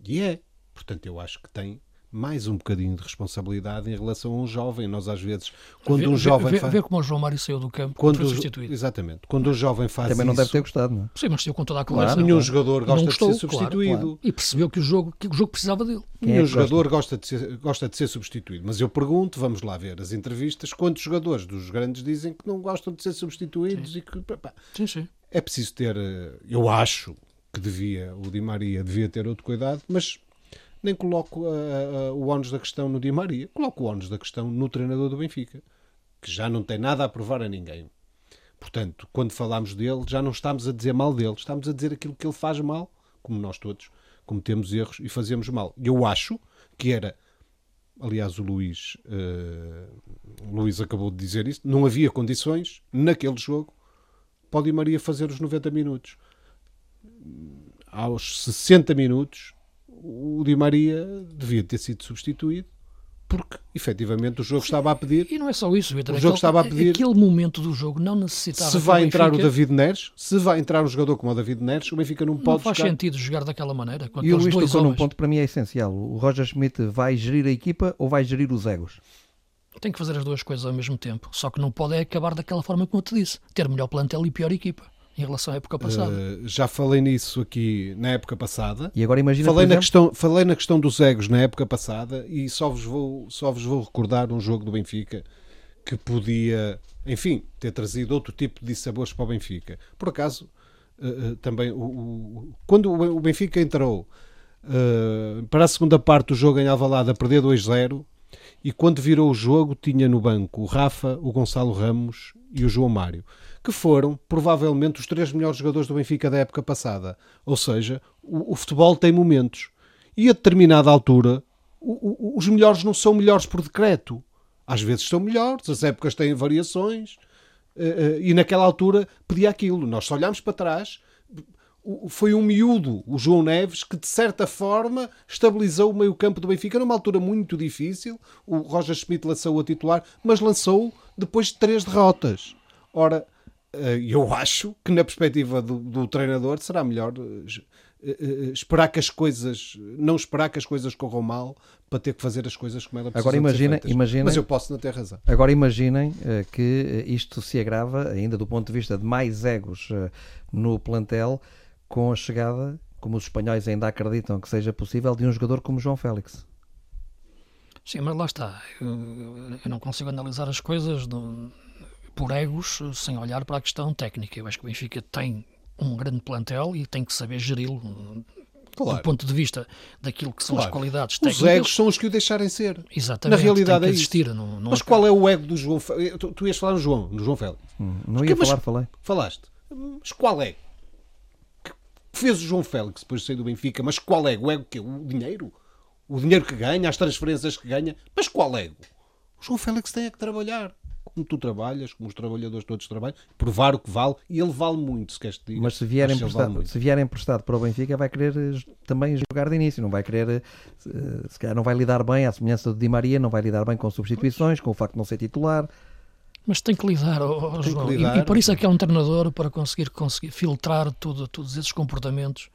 E é. Portanto, eu acho que tem mais um bocadinho de responsabilidade em relação a um jovem. Nós, às vezes, quando Vê- um jovem vê, faz. vê como o João Mário saiu do campo Quando foi substituído. Exatamente. Quando um jovem faz Também não isso, deve ter gostado, não é? Sim, mas saiu com toda a Claro, conversa. nenhum jogador Não gosta gostou, de ser claro, substituído. claro. E percebeu que o jogo, que o jogo precisava dele. Quem é Nenhum gosta? jogador gosta de, ser, gosta de ser substituído. Mas eu pergunto, vamos lá ver as entrevistas, quantos jogadores dos grandes dizem que não gostam de ser substituídos e que pá, Sim, sim. é preciso ter, eh, eu acho que devia, o Di Maria devia ter outro cuidado, mas nem coloco ah, ah, o ónus da questão no Di Maria, coloco o ónus da questão no treinador do Benfica, que já não tem nada a provar a ninguém. Portanto, quando falamos dele, já não estamos a dizer mal dele, estamos a dizer aquilo que ele faz mal, como nós todos cometemos erros e fazemos mal. Eu acho que era, aliás, o Luís, eh, o Luís acabou de dizer isso, não havia condições naquele jogo para o Di Maria fazer os 90 minutos. Aos 60 minutos, o Di Maria devia ter sido substituído porque, efetivamente, o jogo estava a pedir. E não é só isso, Vitor. O jogo Aquele- estava a pedir- Aquele momento do jogo não necessitava. Se vai o entrar o David Neres, se vai entrar um jogador como o David Neres, o Benfica não Não pode faz jogar. sentido jogar daquela maneira. E o Luís tocou num ponto que para mim é essencial. O Roger Schmidt vai gerir a equipa ou vai gerir os egos? Tem que fazer as duas coisas ao mesmo tempo. Só que não pode é acabar daquela forma como eu te disse. Ter melhor plantel e pior equipa. Em relação à época passada. Uh, já falei nisso aqui na época passada. E agora imagina, Falei na, exemplo, questão, falei na questão dos egos na época passada e só vos, vou, só vos vou recordar um jogo do Benfica que podia, enfim, ter trazido outro tipo de sabores para o Benfica. Por acaso, eh, eh, também, o, o- quando o Benfica entrou para a segunda parte do jogo em Alvalade a perder 2-0 e quando virou o jogo tinha no banco o Rafa, o Gonçalo Ramos e o João Mário, que foram provavelmente os três melhores jogadores do Benfica da época passada. Ou seja, o, o futebol tem momentos. E a determinada altura, o- o- os melhores não são melhores por decreto. Às vezes são melhores, as épocas têm variações. eh, eh, e naquela altura pedia aquilo. Nós só olhámos para trás. Foi um miúdo, o João Neves, que de certa forma estabilizou o meio-campo do Benfica numa altura muito difícil. O Roger Schmidt lançou a titular, mas lançou depois de três derrotas. Ora, eu acho que na perspectiva do, do treinador será melhor eh, eh, eh, esperar que as coisas, não esperar que as coisas corram mal para ter que fazer as coisas como ela Agora imagina- imaginem- Mas eu posso não ter razão. Agora imaginem eh, que eh, isto se agrava, ainda do ponto de vista de mais egos eh, no plantel, com a chegada, como os espanhóis ainda acreditam que seja possível, de um jogador como João Félix. Sim, mas lá está. Eu, eu não consigo analisar as coisas no- por egos sem olhar para a questão técnica. Eu acho que o Benfica tem um grande plantel e tem que saber geri-lo do ponto de vista daquilo que são Claro. as qualidades Os técnicas. egos são os que o deixarem ser. Exatamente. Na realidade tem que é isso. existir. Não, não Mas é- qual é o ego do João Félix? Tu, tu ias falar no João, no João Félix. Hum, Não Porque, ia mas- falar, falei. Falaste. Mas qual é? Que fez o João Félix depois de sair do Benfica? Mas qual é? O ego que O dinheiro? O dinheiro que ganha, as transferências que ganha? Mas qual ego? O João Félix tem é que trabalhar. Como tu trabalhas, como os trabalhadores todos trabalham, provar o que vale, e ele vale muito, se queres te diga. Mas se vier, que vale emprestado, muito. se vier emprestado para o Benfica, vai querer eh, também jogar de início. Não vai querer, eh, se calhar não vai lidar bem, à semelhança do Di Maria, não vai lidar bem com substituições, com o facto de não ser titular. Mas tem que lidar, ó, Tem que João. E- lidar. E, por isso é que é um treinador para conseguir, conseguir filtrar tudo, todos esses comportamentos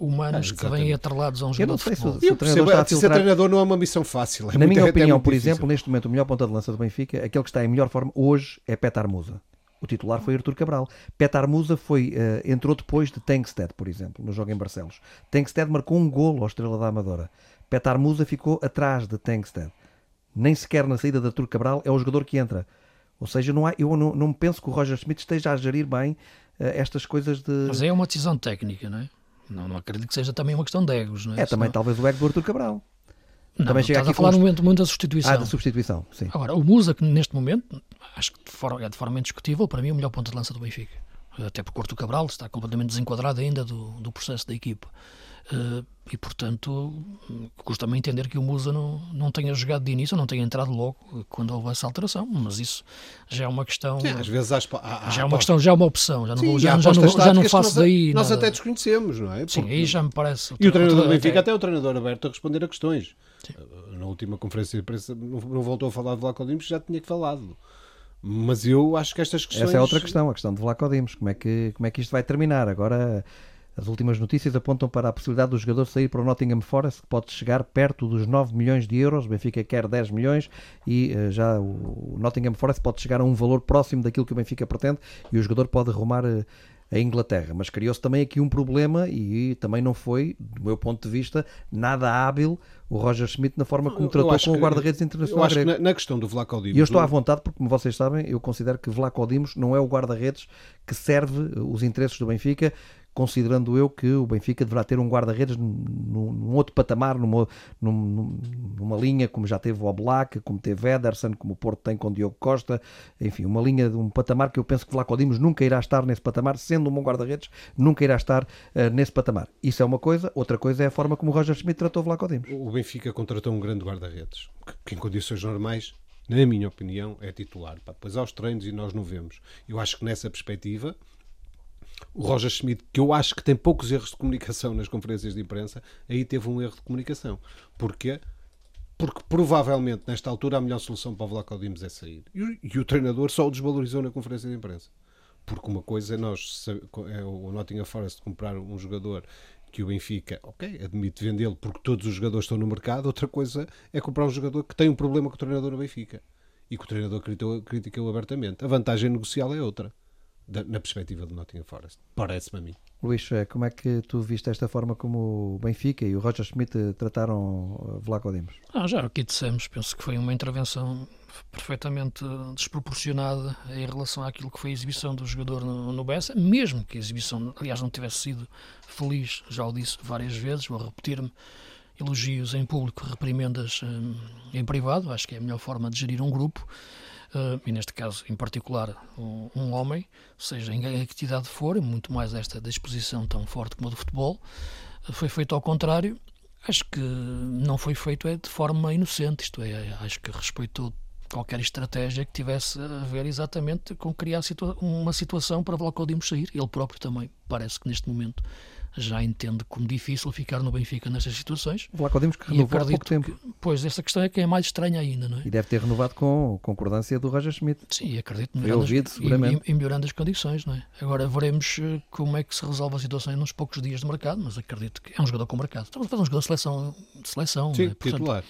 humanos Ah, que vêm atrelados a um Eu jogador não de sei se, futebol. se o Eu treinador percebo, está a ser filtrar. treinador não é uma missão fácil. É Na minha é opinião, por difícil. exemplo, neste momento, o melhor ponta de lança do Benfica, aquele que está em melhor forma hoje é Petar Musa. O titular foi Artur Cabral. Petar Musa foi, eh, entrou depois de Tankstead, por exemplo, no jogo em Barcelos. Tankstead marcou um golo ao Estrela da Amadora. Petar Musa ficou atrás de Tankstead. Nem sequer na saída de Artur Cabral é o jogador que entra. Ou seja, não há, eu não, não penso que o Roger Smith esteja a gerir bem eh, estas coisas de. Mas é uma decisão técnica, não é? Não, não acredito que seja também uma questão de egos, não é? É também Senão- talvez o ego do Artur Cabral. Não, também chega estás aqui a falar no momento muito da substituição. Ah, de substituição, sim. Agora, o Musa, que neste momento, acho que de forma, é de forma indiscutível, para mim é o melhor ponto de lança do Benfica. Até porque o Corto Cabral está completamente desenquadrado ainda do, do processo da equipa. Eh, e, portanto, custa-me entender que o Musa não, não tenha jogado de início, não tenha entrado logo quando houve essa alteração. Mas isso já é uma questão. Sim, às vezes há, há, há, já é uma questão, já é uma opção. Já não, Sim, vou, já, já não, já não que faço nós, daí. Nós nada. até desconhecemos, não é? Sim, Porque- aí já me parece. E o treinador do até- Benfica até um treinador aberto a responder a questões. Na última conferência de imprensa não, não voltou a falar de Vlaco Dimos, já tinha falado. Mas eu acho que estas questões... Essa é outra questão, a questão de Vlaco Dimos. Como é que, como é que isto vai terminar? Agora, As últimas notícias apontam para a possibilidade do jogador sair para o Nottingham Forest, que pode chegar perto dos 9 milhões de euros. O Benfica quer 10 milhões e uh, já o Nottingham Forest pode chegar a um valor próximo daquilo que o Benfica pretende e o jogador pode arrumar uh, a Inglaterra. Mas criou-se também aqui um problema e também não foi, do meu ponto de vista, nada hábil o Roger Schmidt na forma como tratou com o guarda-redes internacional eu acho grego. Que na, na, questão do Vlaco Dimos... E eu estou à vontade porque, como vocês sabem, eu considero que Vlaco Dimos não é o guarda-redes que serve os interesses do Benfica considerando eu que o Benfica deverá ter um guarda-redes num, num, outro patamar, numa, num, numa linha como já teve o Oblak, como teve Ederson, como o Porto tem com o Diogo Costa, enfim, uma linha de um patamar que eu penso que Vlaco Dimos nunca irá estar nesse patamar, sendo um bom guarda-redes, nunca irá estar uh, nesse patamar. Isso é uma coisa, outra coisa é a forma como o Roger Schmidt tratou Vlaco Dimos. O Benfica contratou um grande guarda-redes, que em condições normais na minha opinião, é titular. Pá, depois aos treinos e nós não vemos. Eu acho que nessa perspectiva, o Roger Schmidt, que eu acho que tem poucos erros de comunicação nas conferências de imprensa, aí teve um erro de comunicação. Porquê? Porque provavelmente nesta altura a melhor solução para o Vlaco Dimos é sair. E o, e o, treinador só o desvalorizou na conferência de imprensa. Porque uma coisa é nós, é o Nottingham Forest comprar um jogador que o Benfica, ok, admite vendê-lo porque todos os jogadores estão no mercado, outra coisa é comprar um jogador que tem um problema com o treinador no Benfica e que o treinador critica-o abertamente. A vantagem negocial é outra na perspectiva do Nottingham Forest. Parece-me a mim. Luís, eh, como é que tu viste esta forma como o Benfica e o Roger Schmidt eh, trataram eh, Vlaco Dimos? Ah, já aqui dissemos, penso que foi uma intervenção perfeitamente desproporcionada em relação àquilo que foi a exibição do jogador no, no Bessa, mesmo que a exibição, aliás, não tivesse sido feliz, já o disse várias vezes, vou repetir-me, elogios em público, reprimendas em privado, acho que é a melhor forma de gerir um grupo, e neste caso em particular um, um, homem, seja em que atividade for, muito mais esta disposição tão forte como a do futebol, uh, foi feito ao contrário. Acho que não foi feito é de forma inocente, isto é, acho que respeitou qualquer estratégia que tivesse a ver exatamente com criar situa uma situação para Vlacodimos sair. Ele próprio também parece que neste momento já entende como difícil ficar no Benfica nestas situações. O Vlaco Dimos que renovou há pouco tempo. Que, pois, essa questão é que é mais estranha ainda, não é? E deve ter renovado com concordância do Roger Schmidt. Sim, acredito. Foi ouvido, seguramente. E, e, melhorando as condições, não é? Agora veremos eh, como é que se resolve a situação nos poucos dias de mercado, mas acredito que é um jogador com mercado. Estamos a fazer um jogador de seleção. De seleção Sim, é? Portanto, titular.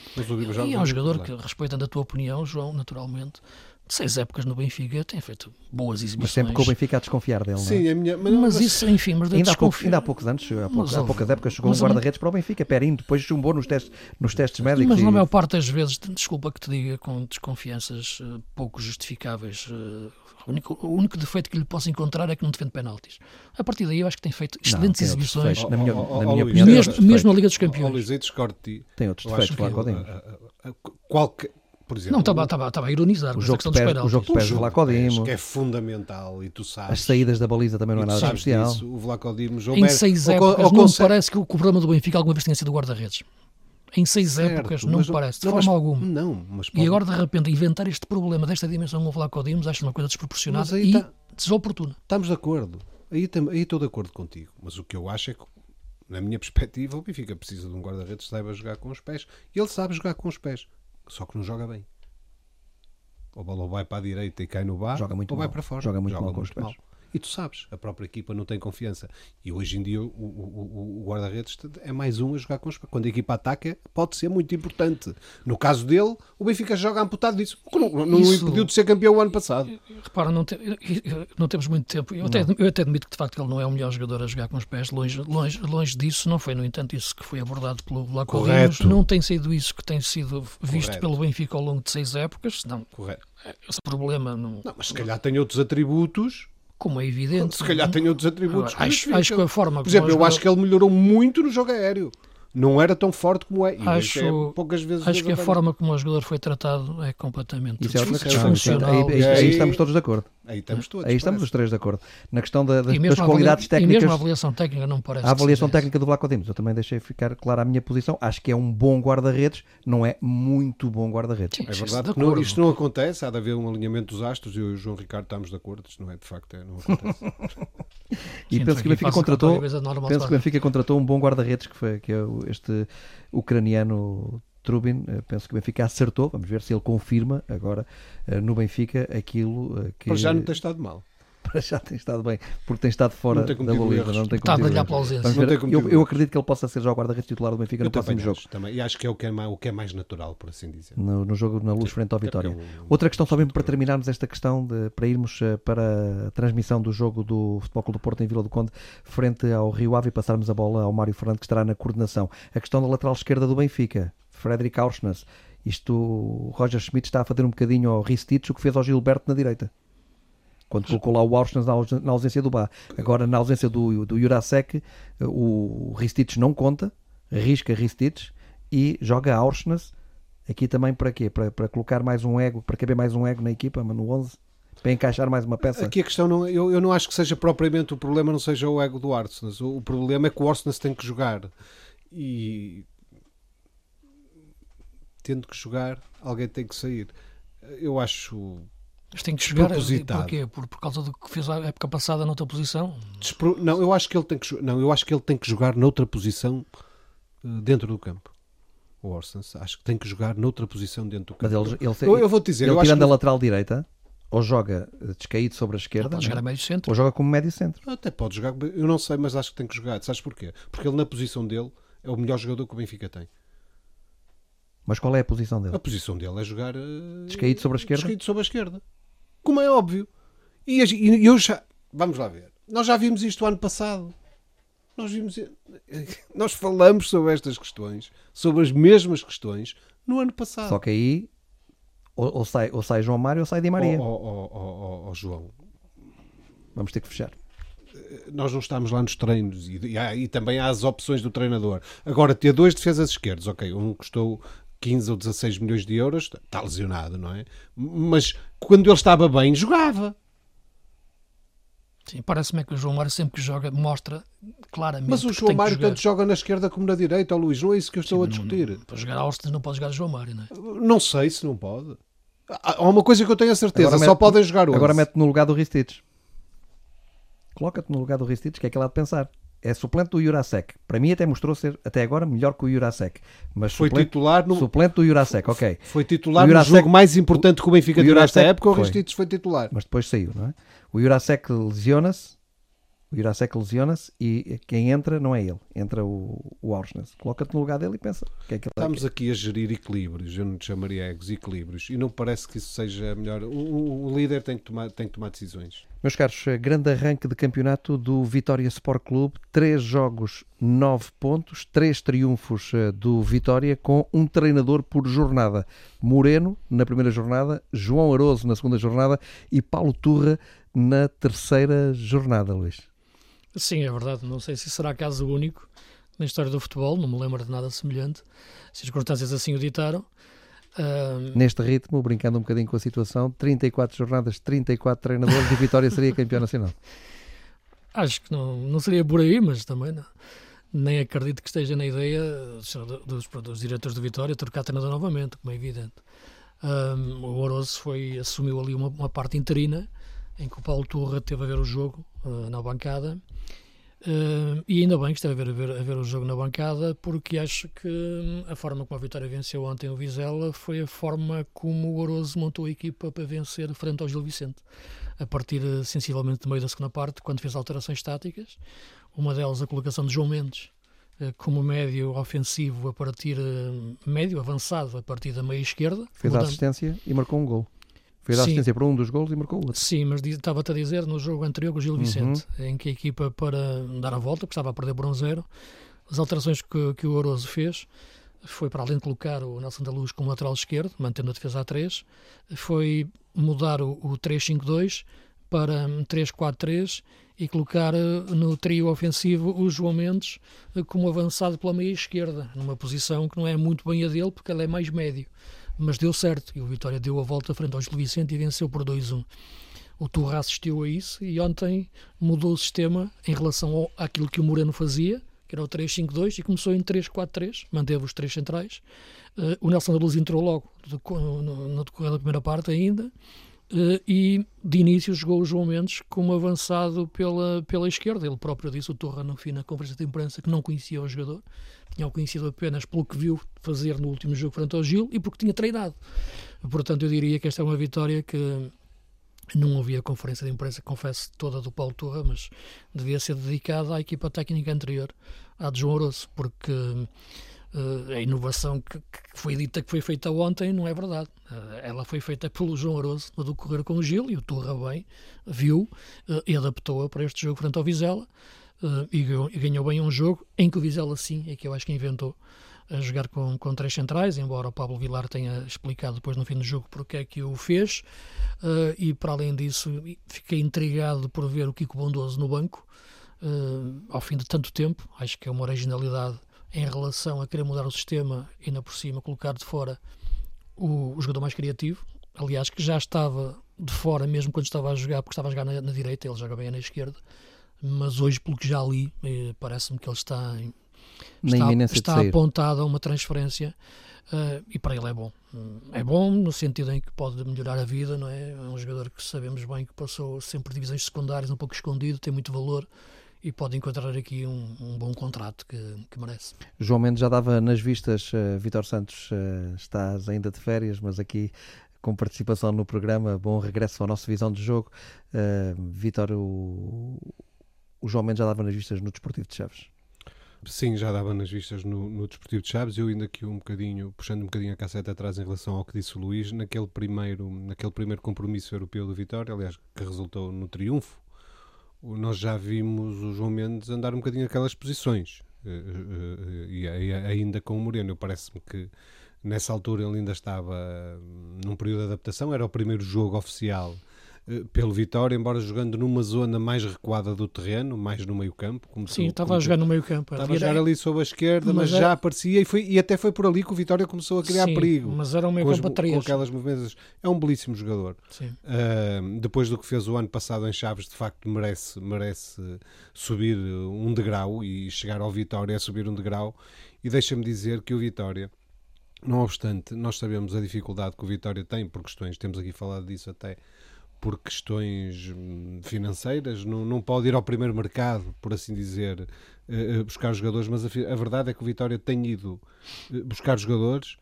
e é um jogador titular. que, respeitando a tua opinião, João, naturalmente, seis épocas no Benfica, tem feito boas exibições. Mas sempre com o Benfica a desconfiar dele, Sim, não é? Minha, mas, mas, isso, enfim, mas ainda, há poucos, ainda há poucos anos, há, poucos, há poucas épocas, chegou um guarda-redes para o Benfica, Perinho, depois chumbou nos testes, nos testes médicos. Mas e... na maior parte das vezes, desculpa que te diga, com desconfianças uh, pouco justificáveis, uh, o único, o único, defeito que lhe posso encontrar é que não defende penaltis. A partir daí eu acho que tem feito excelentes não, exibições. Defeitos, na minha, oh, oh, na minha opinião. Mesmo, mesmo na Liga dos Campeões. Oh, Luís. Tem outros defeitos, claro, qualquer por exemplo. Não, estava, estava, estava a ironizar. O jogo, de pés, o jogo de pés do Vlacodimos. Que é fundamental e tu sabes. As saídas da baliza também não é nada especial. Disso, o Vlacodimos. Em seis épocas, ou, ou não me parece que o problema do Benfica alguma vez tenha sido guarda-redes. Em seis certo, épocas, não me parece, de não, forma mas, alguma. Não, mas pode... E agora, de repente, inventar este problema desta dimensão com o Vlacodimos, acho uma coisa desproporcionada e tá... desoportuna. Estamos de acordo. Aí, aí estou de acordo contigo. Mas o que eu acho é que na minha (laughs) perspectiva, o Benfica precisa de um guarda-redes que saiba jogar com os pés. E ele sabe jogar com os pés, só que não joga bem. A bola vai para a direita e cai no bar, joga muito ou mal. vai para fora. Joga muito joga mal com os pés. Mal. E tu sabes, a própria equipa não tem confiança. E hoje em dia o, o, o guarda-redes é mais um a jogar com os pés. Quando a equipa ataca, pode ser muito importante. No caso dele, o Benfica joga amputado disso. Não, não Isso... impediu de ser campeão o ano passado. Repara, não, te, não temos muito tempo. Eu até, eu até, admito que de facto ele não é o melhor jogador a jogar com os pés. Longe, longe, longe disse não foi, no entanto, isso que foi abordado pelo Lacodimos. Não tem sido isso que tem sido visto Correto. pelo Benfica ao longo de seis épocas. Não, Correto. esse problema não. Não, mas se calhar tem outros atributos como é evidente. Se calhar tem outros atributos. Agora, acho, acho que a forma. Por exemplo, eu acho que ele melhorou muito no jogo aéreo não era tão forte como é. E acho, é poucas vezes acho que a forma como o jogador foi tratado é completamente Isso é questão. Aí, aí, aí, estamos todos de acordo. Aí estamos todos. Aí estamos os três de acordo. Na questão da, das, das qualidades técnicas. E mesmo a avaliação técnica não parece. A avaliação técnica do Vlaco Dimos, eu também deixei ficar clara a minha posição. Acho que é um bom guarda-redes, não é muito bom guarda-redes. É verdade que não, isto não acontece, há de haver um alinhamento dos astros e eu e o João Ricardo estamos de acordo. Isto não é de facto, é, não acontece. (laughs) e Sim, penso que o Benfica contratou, penso que o Benfica contratou um bom guarda-redes que foi que é este ucraniano Trubin, eh, penso que o Benfica acertou. Vamos ver se ele confirma agora eh, no Benfica aquilo eh, que. Mas já não tem estado mal. Para já tem estado bem, porque tem estado fora da Bolívia. Não tem está a brilhar pela ausência. Eu, eu, acredito que ele possa ser já o guarda-redes titular do Benfica eu no próximo acho, jogo. Também. E acho que é o que é, mais, o que é mais natural, por assim dizer. No, no jogo na luz Sim, frente ao Vitória. É um, Outra questão, só mesmo para terminarmos esta questão, de, para irmos eh, para a transmissão do jogo do Futebol Clube do Porto em Vila do Conde, frente ao Rio Ave e passarmos a bola ao Mário Fernando, que estará na coordenação. A questão da lateral esquerda do Benfica, Frederic Auschness. Isto, o Roger Schmidt está a fazer um bocadinho ao Ristich o que fez ao Gilberto na direita quando colocou lá o Auschwitz na ausência do Bá. Agora, na ausência do, do Jurasek, o Ristich não conta, arrisca Ristich e joga Auschwitz aqui também para quê? Para, para colocar mais um ego, para caber mais um ego na equipa, mas no 11, para encaixar mais uma peça. Aqui a questão, não, eu, eu não acho que seja propriamente o problema, não seja o ego do Arsenal. O, o problema é que o Arsenal tem que jogar e tendo que jogar, alguém tem que sair. Eu acho mas tem que chegar porquê? Por, por causa do que fez a época passada noutra posição? Despro... Não, eu acho que ele tem que não, eu acho que ele tem que jogar noutra posição uh, dentro do campo. O Orsens, acho que tem que jogar noutra posição dentro do campo. Mas ele, ele, eu, eu vou te dizer, ele eu tirando que... a lateral direita, ou joga eh, descaído sobre a esquerda, pode jogar a médio centro. ou joga como médio centro. Até pode jogar, eu não sei, mas acho que tem que jogar. Sabes porquê? Porque ele na posição dele é o melhor jogador que o Benfica tem. Mas qual é a posição dele? A posição dele é jogar uh, descaído sobre a esquerda. Descaído sobre a esquerda como é óbvio. E eu já. Vamos lá ver. Nós já vimos isto ano passado. Nós vimos. (laughs) Nós falamos sobre estas questões, sobre as mesmas questões, no ano passado. Só que aí ou, ou sai, ou sai João Mário ou sai Di Maria. Oh, oh, oh, oh, João. Vamos ter que fechar. Nós não estamos lá nos treinos e, e, e, também há as opções do treinador. Agora, ter dois defesas esquerdos, ok, um custou 15 ou 16 milhões de euros, está lesionado, não é? Mas quando ele estava bem, jogava. Sim, parece-me que o João Mário sempre que joga mostra claramente. Mas o João Mário tanto joga na esquerda como na direita, Luís, não é isso que eu estou Sim, a discutir. Não, para jogar Austin não pode jogar João Mário, não é? Não sei se não pode. Há uma coisa que eu tenho a certeza, agora só mete, podem jogar hoje. Agora mete no lugar do Ristich. Coloca-te no lugar do Ristich, que é aquilo há de pensar é suplente do Jurasek. Para mim até mostrou ser até agora melhor que o Jurasek. Mas foi suplente, titular no suplente do Jurasek, ok. Foi titular no jogo mais importante que o Benfica teve nesta época, o Ristites foi titular. Mas depois saiu, não é? O Jurasek lesiona-se, o Jurasek lesiona-se e quem entra não é ele, entra o, o Auschwitz. Coloca-te no lugar dele e pensa. Que é que Estamos aqui a gerir equilíbrios, eu não te chamaria egos, equilíbrios, e não parece que isso seja melhor. O, o líder tem que, tomar, tem que tomar decisões. Meus caros, grande arranque de campeonato do Vitória Sport Clube. Três jogos, nove pontos, três triunfos eh, do Vitória com um treinador por jornada. Moreno na primeira jornada, João Aroso na segunda jornada e Paulo Turra na terceira jornada, Luís. Sim, é verdade. Não sei se será caso único na história do futebol, não me lembro de nada semelhante. Circunstâncias assim o ditaram. Neste ritmo, brincando um bocadinho com a situação, 34 jornadas, 34 treinadores e Vitória seria campeão nacional. Acho que não, não seria por aí, mas também não. nem acredito que esteja na ideia dos, dos diretores do Vitória trocar treinador novamente, como é evidente. Um, o Oroso foi, assumiu ali uma, uma parte interina em que o Paulo Turra teve a ver o jogo uh, na bancada. Uh, e ainda bem que esteve a ver, a, ver, a ver o jogo na bancada, porque acho que hum, a forma como a Vitória venceu ontem o Vizela foi a forma como o Oroso montou a equipa para vencer frente ao Gil Vicente. A partir eh, sensivelmente do meio da segunda parte, quando fez alterações táticas, uma delas a colocação de João Mendes uh, como médio ofensivo a partir uh, médio avançado a partir da meia esquerda. Fez mudando. a assistência e marcou um gol. Fez a assistência para um dos gols e marcou o outro. Sim, mas estava-te a dizer no jogo anterior com o Gil Vicente, uhum. em que a equipa, para dar a volta, porque estava a perder por um zero, as alterações que, que o Oroso fez foi para além de colocar o Nelson da Luz como lateral esquerdo, mantendo a defesa a 3, foi mudar o, o 3-5-2 para 3-4-3 e colocar eh, no trio ofensivo o João Mendes eh, como avançado pela meia esquerda, numa posição que não é muito bem a dele, porque ele é mais médio mas deu certo. E o Vitória deu a volta frente ao Gil Vicente e venceu por 2-1. O Turra assistiu a isso e ontem mudou o sistema em relação ao, àquilo que o Moreno fazia, que era o 3-5-2, e começou em 3-4-3, manteve os três centrais. Uh, o Nelson da Luz entrou logo no, decorrer da primeira parte ainda, e de início jogou o João Mendes como avançado pela, pela esquerda. Ele próprio disse, o Torra, no fim, na conferência de imprensa, que não conhecia o jogador, tinha o conhecido apenas pelo que viu fazer no último jogo frente ao Gil e porque tinha treinado. Portanto, eu diria que esta é uma vitória que Não havia conferência de imprensa, confesso, toda do Paulo Turra, mas devia ser dedicada à equipa técnica anterior, à de João Oroso, porque a inovação que, que, foi dita que foi feita ontem não é verdade. Uh, ela foi feita pelo João Oroso no decorrer com o Gil e o Turra bem viu uh, e adaptou-a para este jogo frente ao Vizela e ganhou, e, ganhou, bem um jogo em que o Vizela sim é que eu acho que inventou a jogar com, com três centrais, embora o Pablo Vilar tenha explicado depois no fim do jogo porque é que o fez. Uh, e para além disso, fiquei intrigado por ver o Kiko Bondoso no banco uh, ao fim de tanto tempo. Acho que é uma originalidade em relação a querer mudar o sistema e ainda por cima colocar de fora o, o jogador mais criativo. Aliás, que já estava de fora mesmo quando estava a jogar, porque estava a jogar na, na direita, ele joga bem na esquerda. Mas hoje, pelo que já li, eh, parece-me que ele está em, está, está apontada a uma transferência uh, e para ele é bom. É bom no sentido em que pode melhorar a vida, não é? É um jogador que sabemos bem que passou sempre divisões secundárias, um pouco escondido, tem muito valor e pode encontrar aqui um, um bom contrato que, que, merece. João Mendes já dava nas vistas, uh, Vitor Santos, uh, estás ainda de férias, mas aqui com participação no programa, bom regresso à nossa visão de jogo. Uh, Vitor, o, o João Mendes já dava nas vistas no Desportivo de Chaves. Sim, já dava nas vistas no, no Desportivo de Chaves. Eu ainda aqui um bocadinho, puxando um bocadinho a casseta atrás em relação ao que disse o Luís, naquele primeiro, naquele primeiro compromisso europeu do Vitória, aliás, que resultou no triunfo, nós já vimos o João Mendes andar um bocadinho aquelas posições. Eh, eh, eh, e ainda com o Moreno, parece-me que nessa altura ele ainda estava num período de adaptação, era o primeiro jogo oficial pelo Vitória, embora jogando numa zona mais recuada do terreno, mais no meio campo. Como Sim, estava a jogar no meio campo. Estava a jogar ali sob a esquerda, mas, mas já aparecia e, foi, e até foi por ali que o Vitória começou a criar Sim, perigo. mas era um meio campo a três. Com aquelas movimentos. É um belíssimo jogador. Uh, depois do que fez o ano passado em Chaves, de facto merece, merece subir um degrau e chegar ao Vitória a subir um degrau. E deixa-me dizer que o Vitória... Não obstante, nós sabemos a dificuldade que o Vitória tem por questões, temos aqui falado disso até, por questões hum, financeiras, não, não pode ir ao primeiro mercado, por assim dizer, eh, eh, buscar jogadores, mas a, a verdade é que o Vitória tem ido eh, buscar jogadores,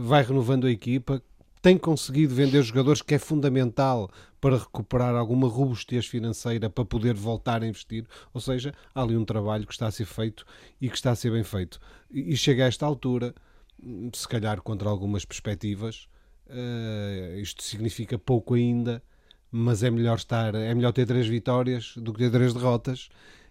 vai renovando a equipa, tem conseguido vender jogadores, que é fundamental para recuperar alguma robustez financeira para poder voltar a investir. Ou seja, há ali um trabalho que está a ser feito e que está a ser bem feito. E chega a esta altura, hum, se calhar contra algumas perspectivas, uh, isto significa pouco ainda mas é melhor estar, é melhor ter três vitórias do que ter três derrotas.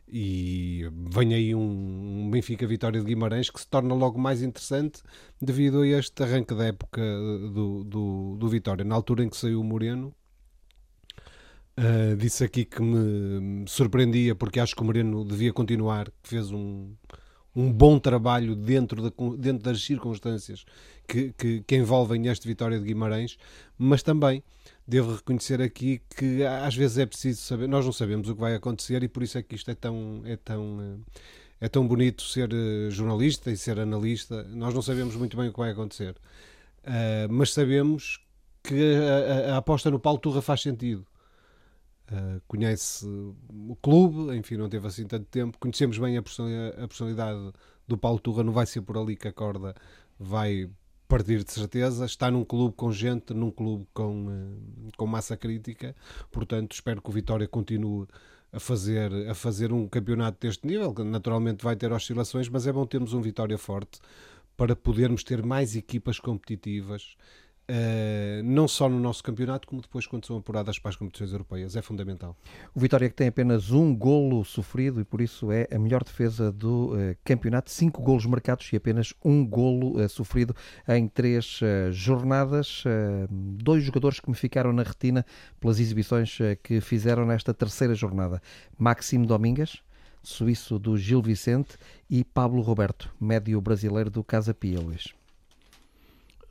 E vem aí um, Benfica Vitória de Guimarães que se torna logo mais interessante devido a este arranque da época do, do, do Vitória. Na altura em que saiu o Moreno, uh, disse aqui que me surpreendia porque acho que o Moreno devia continuar, que fez um, um bom trabalho dentro, de, dentro das circunstâncias que, que, que envolvem este Vitória de Guimarães, mas também devo reconhecer aqui que às vezes é preciso saber, nós não sabemos o que vai acontecer e por isso é que isto é tão, é tão, eh, é tão bonito ser eh, jornalista e ser analista. Nós não sabemos muito bem o que vai acontecer, uh, mas sabemos que a, a, a, aposta no Paulo Turra faz sentido. Uh, conhece o clube, enfim, não teve assim tanto tempo. Conhecemos bem a personalidade, a personalidade do Paulo Turra, não vai ser por ali que a corda vai partir de certeza. Está num clube com gente, num clube com, eh, com massa crítica. Portanto, espero que o Vitória continue a fazer, a fazer um campeonato deste nível, que naturalmente vai ter oscilações, mas é bom termos um Vitória forte para podermos ter mais equipas competitivas Uh, não só no nosso campeonato, como depois quando são apuradas para as competições europeias. É fundamental. O Vitória que tem apenas um golo sofrido e por isso é a melhor defesa do uh, campeonato. Cinco golos marcados e apenas um golo uh, sofrido em três jornadas. dois jogadores que me ficaram na retina pelas exibições que fizeram nesta terceira jornada. Máximo Domingas, suíço do Gil Vicente e Pablo Roberto, médio brasileiro do Casa Pia, Luís.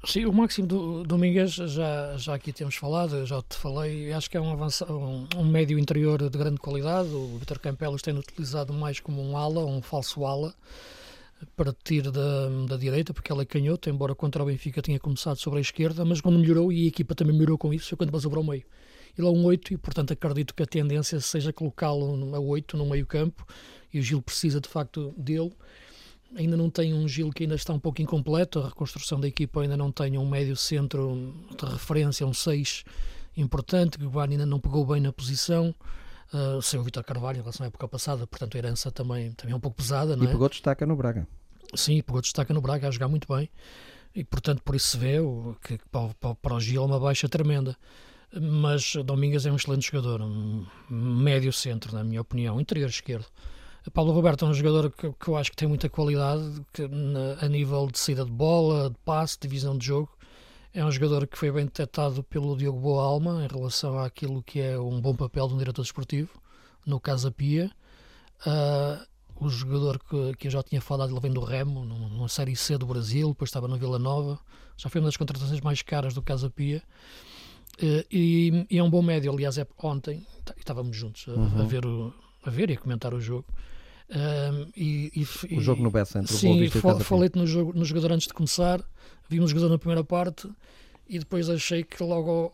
Sim, o Máximo do, Domingues já, já aqui temos falado, já te falei, acho que é um, avançado, um, um médio interior de grande qualidade. O Vitor Campelos tem utilizado mais como um ala, um falso ala, para tirar da, da direita, porque ela é canhoto, embora contra o Benfica tenha começado sobre a esquerda, mas quando melhorou, e a equipa também melhorou com isso, foi quando passou para o meio. Ele é um 8 e, portanto, acredito que a tendência seja colocá-lo a 8 no meio campo, e o Gil precisa de facto dele ainda não tem um Gil que ainda está um pouco incompleto, a reconstrução da equipa ainda não tem um médio centro de referência, um 6 importante, que o Guarani ainda não pegou bem na posição. Uh, sem o Vitor Carvalho em relação à época passada, portanto a herança também, também é um pouco pesada. Não e é? pegou destaca no Braga. Sim, pegou destaca no Braga a jogar muito bem e portanto por isso se vê que para, para o Gil é uma baixa tremenda. Mas Domingues é um excelente jogador, um médio centro, na minha opinião, interior esquerdo. Paulo Roberto é um jogador que, que eu acho que tem muita qualidade que, na, a nível de saída de bola, de passe, de visão de jogo. É um jogador que foi bem detectado pelo Diogo Boa Alma em relação àquilo que é um bom papel de um diretor esportivo, no caso a Pia. Uh, o jogador que, que eu já tinha falado, ele vem do Remo, numa Série C do Brasil, depois estava no Vila Nova, já foi uma das contratações mais caras do Casa Pia. Uh, e, e, é um bom médio, aliás, é, ontem estávamos juntos a, uhum. a, ver o, a ver e a comentar o jogo. Um, e, e, o jogo no Bessa entre sim, o Boa Vista e o falei-te no, jogo, no jogador antes de começar, vimos o jogador na primeira parte e depois achei que logo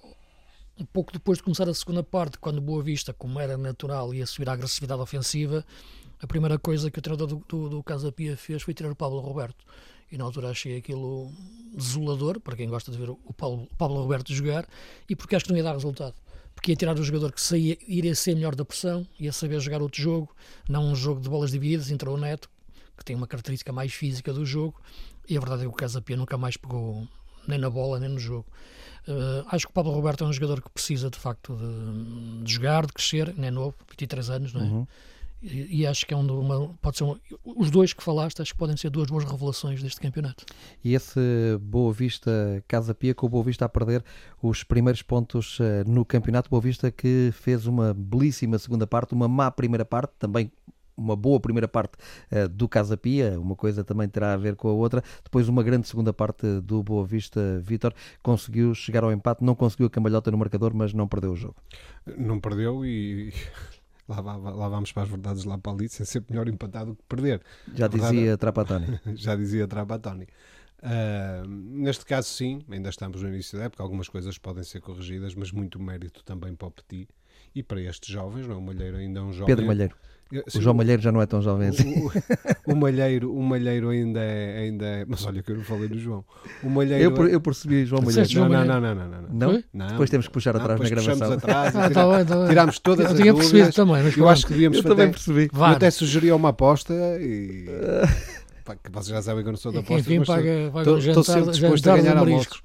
um pouco depois de começar a segunda parte, quando o Boa Vista, como era natural, ia subir a agressividade ofensiva, a primeira coisa que o treinador do, do, do Casa Pia fez foi tirar o Pablo Roberto. E na altura achei aquilo desolador, para quem gosta de ver o Pablo, o Pablo Roberto jogar, e porque acho que não ia dar resultado porque ia tirar o jogador que saía, iria ser melhor da pressão, ia saber jogar outro jogo, não um jogo de bolas divididas, entrou o Neto, que tem uma característica mais física do jogo, e a verdade é que o Casapia nunca mais pegou nem na bola nem no jogo. Uh, acho que o Pablo Roberto é um jogador que precisa de facto de, de jogar, de crescer, não é novo, 23 anos, não é? Uhum. E, e, acho que é um, uma, pode ser um, os dois que falaste, acho que podem ser duas boas revelações deste campeonato. E esse Boa Vista Casa Pia, com o Boa Vista a perder os primeiros pontos uh, no campeonato, Boa Vista que fez uma belíssima segunda parte, uma má primeira parte, também uma boa primeira parte uh, do Casa Pia, uma coisa também terá a ver com a outra. Depois, uma grande segunda parte do Boa Vista Vitor conseguiu chegar ao empate, não conseguiu a cambalhota no marcador, mas não perdeu o jogo. Não perdeu e lá, lá, vamos para as verdades lá para ali, é sempre melhor empatar do que perder. Já verdade, dizia Trapatoni. (laughs) já dizia Trapatoni. Uh, neste caso, sim, ainda estamos no início da época, algumas coisas podem ser corrigidas, mas muito mérito também para o Petit e para estes jovens, não é? O Malheiro ainda é um jovem. Pedro Malheiro. O João Malheiro já não é tão jovem assim. O, o, Malheiro, o Malheiro ainda é, ainda é. Mas olha que eu não falei do João. O Malheiro. Eu, eu percebi João Malheiro. Não, não, não, não, não, não. Não? não? Depois temos que puxar atrás na gravação. Atrás, ah, tá bem, tá bem. Tirámos todas eu as tinha percebido também, mas eu acho que devíamos eu também percebi. Eu até sugeri uma aposta e. (laughs) Pá, que vocês já sabem que eu não sou da aposta, Enfim, mas paga, paga estou, jantar, estou sempre disposto a ganhar almoços.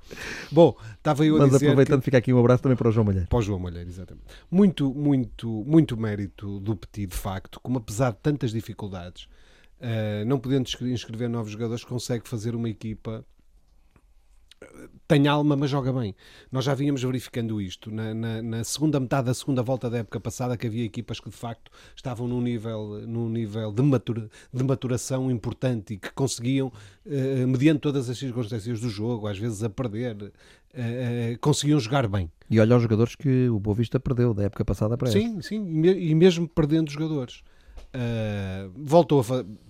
Bom, estava eu a mas dizer aproveitando, que... fica aqui um abraço também para o João Malheiro. Para o João Malheiro, exatamente. Muito, muito, muito mérito do Petit, de facto, como apesar de tantas dificuldades, uh, não podendo inscrever novos jogadores, consegue fazer uma equipa tem alma, mas joga bem. Nós já vínhamos verificando isto na, na, na, segunda metade da segunda volta da época passada, que havia equipas que de facto estavam num nível, num nível de, matura, de maturação importante e que conseguiam, eh, mediante todas as circunstâncias do jogo, às vezes a perder, eh, eh, conseguiam jogar bem. E olha os jogadores que o Boa Vista perdeu da época passada para Sim, esta. sim, e mesmo perdendo jogadores. Uh, voltou a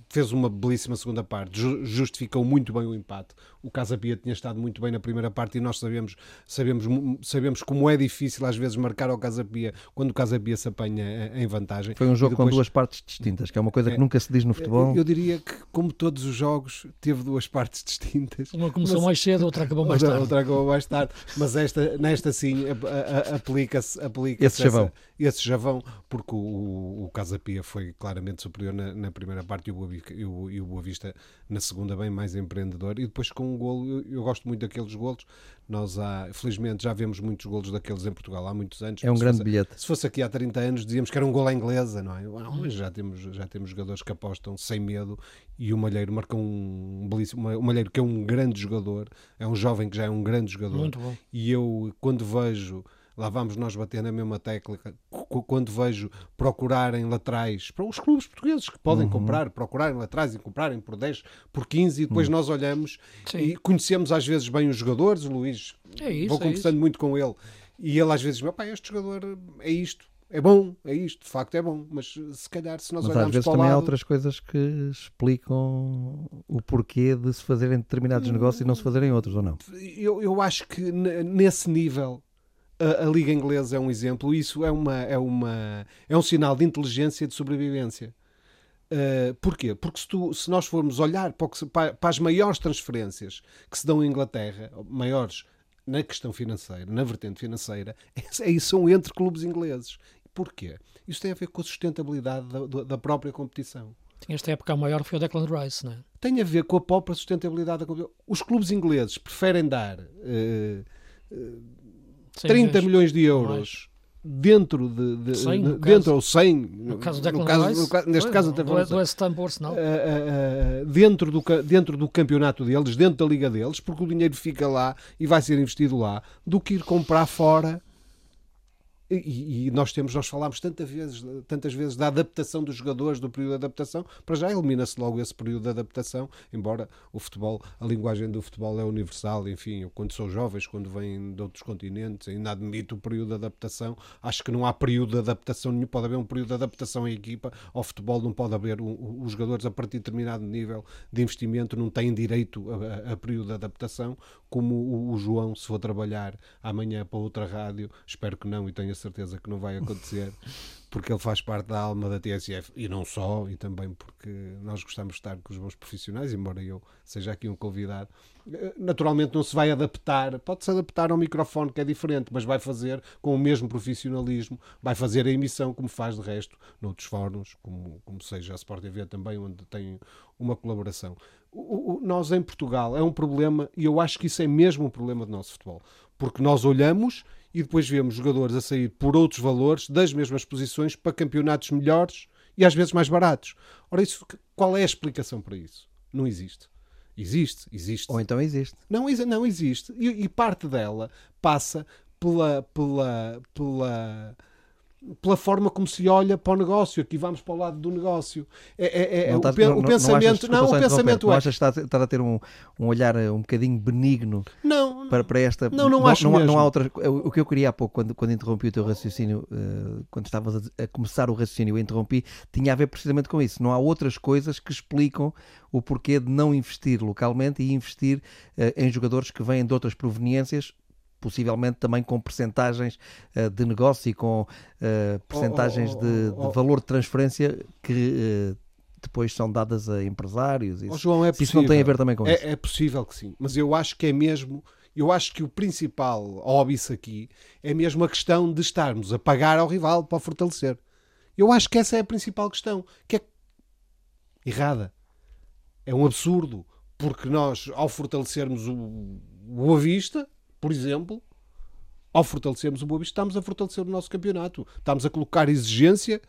fez uma belíssima segunda parte, justificou muito bem o empate. O Casa Pia tinha estado muito bem na primeira parte e nós sabemos, sabemos, sabemos como é difícil às vezes marcar ao Casa Pia quando o Casa Pia se apanha eh, em vantagem. Foi um jogo depois, com duas partes distintas, que é uma coisa que é, nunca se diz no futebol. Eu, eu, diria que, como todos os jogos, teve duas partes distintas. Uma começou mas, mais cedo, outra acabou mais tarde. Outra acabou mais tarde, mas esta, nesta sim aplica-se aplica esse. Essa, esse chavão, porque o, o Casa Pia foi claramente superior na, na primeira parte e o Boa e o, e o Boa Vista na segunda bem mais empreendedor. E depois com um golo, eu, eu gosto muito daqueles golos. Nós há, felizmente já vemos muitos golos daqueles em Portugal há muitos anos. É um grande fosse, bilhete. se fosse aqui há 30 anos dizíamos que era um gol à inglesa não é? mas já temos, já temos jogadores que apostam sem medo. E o Malheiro marca um belíssimo, o Malheiro que é um grande jogador é um jovem que já é um grande jogador. E eu quando vejo lá vamos nós bater na mesma tecla quando vejo procurarem laterais para os clubes portugueses que podem uhum. comprar, procurarem laterais e comprarem por 10, por 15 e depois uhum. nós olhamos Sim. e conhecemos às vezes bem os jogadores, o Luís, é isso, vou é conversando isso. muito com ele e ele às vezes diz, este jogador é isto, é bom, é isto, de facto é bom, mas se calhar se nós mas olharmos às vezes para também lado... há outras coisas que explicam o porquê de se fazerem determinados negócios e não se fazerem outros, ou não? Eu, eu acho que nesse nível a, a, Liga Inglesa é um exemplo, isso é, uma, é, uma, é um sinal de inteligência e de sobrevivência. Uh, porquê? Porque se, tu, se, nós formos olhar para, para, para, as maiores transferências que se dão em Inglaterra, maiores na questão financeira, na vertente financeira, (laughs) é, são entre clubes ingleses. Porquê? Isso tem a ver com a sustentabilidade da, da própria competição. Esta época a maior foi o Declan Rice, não é? Tem a ver com a própria sustentabilidade da competição. Os clubes ingleses preferem dar uh, uh, 30 milhões de euros dentro de, de 100, dentro caso, ou 100 no caso, no caso, no caso neste caso até do, do West Ham Arsenal uh, uh, dentro do dentro do campeonato deles dentro da liga deles porque o dinheiro fica lá e vai ser investido lá do que ir comprar fora e, e, nós temos, nós falámos tantas vezes, tantas vezes da adaptação dos jogadores, do período de adaptação, para já elimina-se logo esse período de adaptação, embora o futebol, a linguagem do futebol é universal, enfim, quando são jovens, quando vêm de outros continentes, ainda admito o período de adaptação, acho que não há período de adaptação nenhum, pode haver um período de adaptação em equipa, ao futebol não pode haver, um, os jogadores a partir de determinado nível de investimento não têm direito a, a, a período de adaptação, como o, o João, se for trabalhar amanhã para outra rádio, espero que não e tenha certeza que não vai acontecer, porque ele faz parte da alma da TSF e não só, e também porque nós gostamos de estar com os bons profissionais, embora eu seja aqui um convidado. Naturalmente não se vai adaptar, pode-se adaptar ao microfone que é diferente, mas vai fazer com o mesmo profissionalismo, vai fazer a emissão como faz de resto noutros fóruns, como, como seja a Sport TV também, onde tem uma colaboração. O, o, nós em Portugal é um problema, e eu acho que isso é mesmo um problema do nosso futebol, porque nós olhamos e depois vemos jogadores a sair por outros valores das mesmas posições para campeonatos melhores e às vezes mais baratos. Ora, isso, qual é a explicação para isso? Não existe. Existe, existe. Ou então existe. Não, não existe. E, e parte dela passa pela, pela, pela pela forma como se olha para o negócio. Aqui vamos para o lado do negócio. É, é, é o, não, o, pensamento. Não, não o pensamento é. Não achas que está, está a ter um, um olhar eh, um bocadinho benigno não, para, para esta. Não, não, acho. Não, não há outra. O que eu queria há pouco, quando, quando interrompi o teu raciocínio, uh, quando estavas a, a, começar o raciocínio, eu interrompi, tinha a ver precisamente com isso. Não há outras coisas que explicam o porquê de não investir localmente e investir uh, em jogadores que vêm de outras proveniências possivelmente também com percentagens uh, de negócio e com uh, percentagens oh, oh, de, de, valor de transferência que uh, depois são dadas a empresários. Isso, João, é isso não tem a ver também com é, isso? É possível que sim, mas eu acho que é mesmo. Eu acho que o principal óbvio aqui é mesmo a questão de estarmos a pagar ao rival para fortalecer. Eu acho que essa é a principal questão, que é errada. É um absurdo, porque nós, ao fortalecermos o Boa Vista, por exemplo, ao fortalecermos o Boa Vista, estamos a fortalecer o nosso campeonato. Estamos a colocar exigência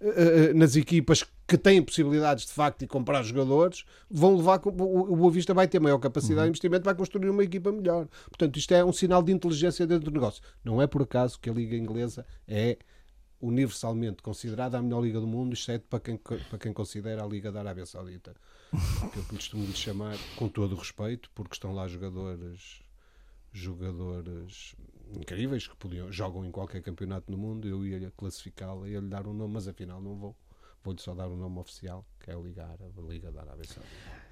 uh, nas equipas que têm possibilidades de facto de comprar jogadores, vão levar o Boa Vista vai ter maior capacidade uhum. de investimento, vai construir uma equipa melhor. Portanto, isto é um sinal de inteligência dentro do negócio. Não é por acaso que a Liga Inglesa é universalmente considerada a melhor liga do mundo, exceto para quem, para quem considera a Liga da Arábia Saudita. Que eu costumo lhe chamar, com todo o respeito, porque estão lá jogadores jogadores incríveis que podiam, jogam em qualquer campeonato no mundo. Eu ia classificá-la e ia lhe dar um nome, mas afinal não vou. Vou-lhe só dar um nome oficial, que é a Liga Árabe, a Liga da Arábia Saudita.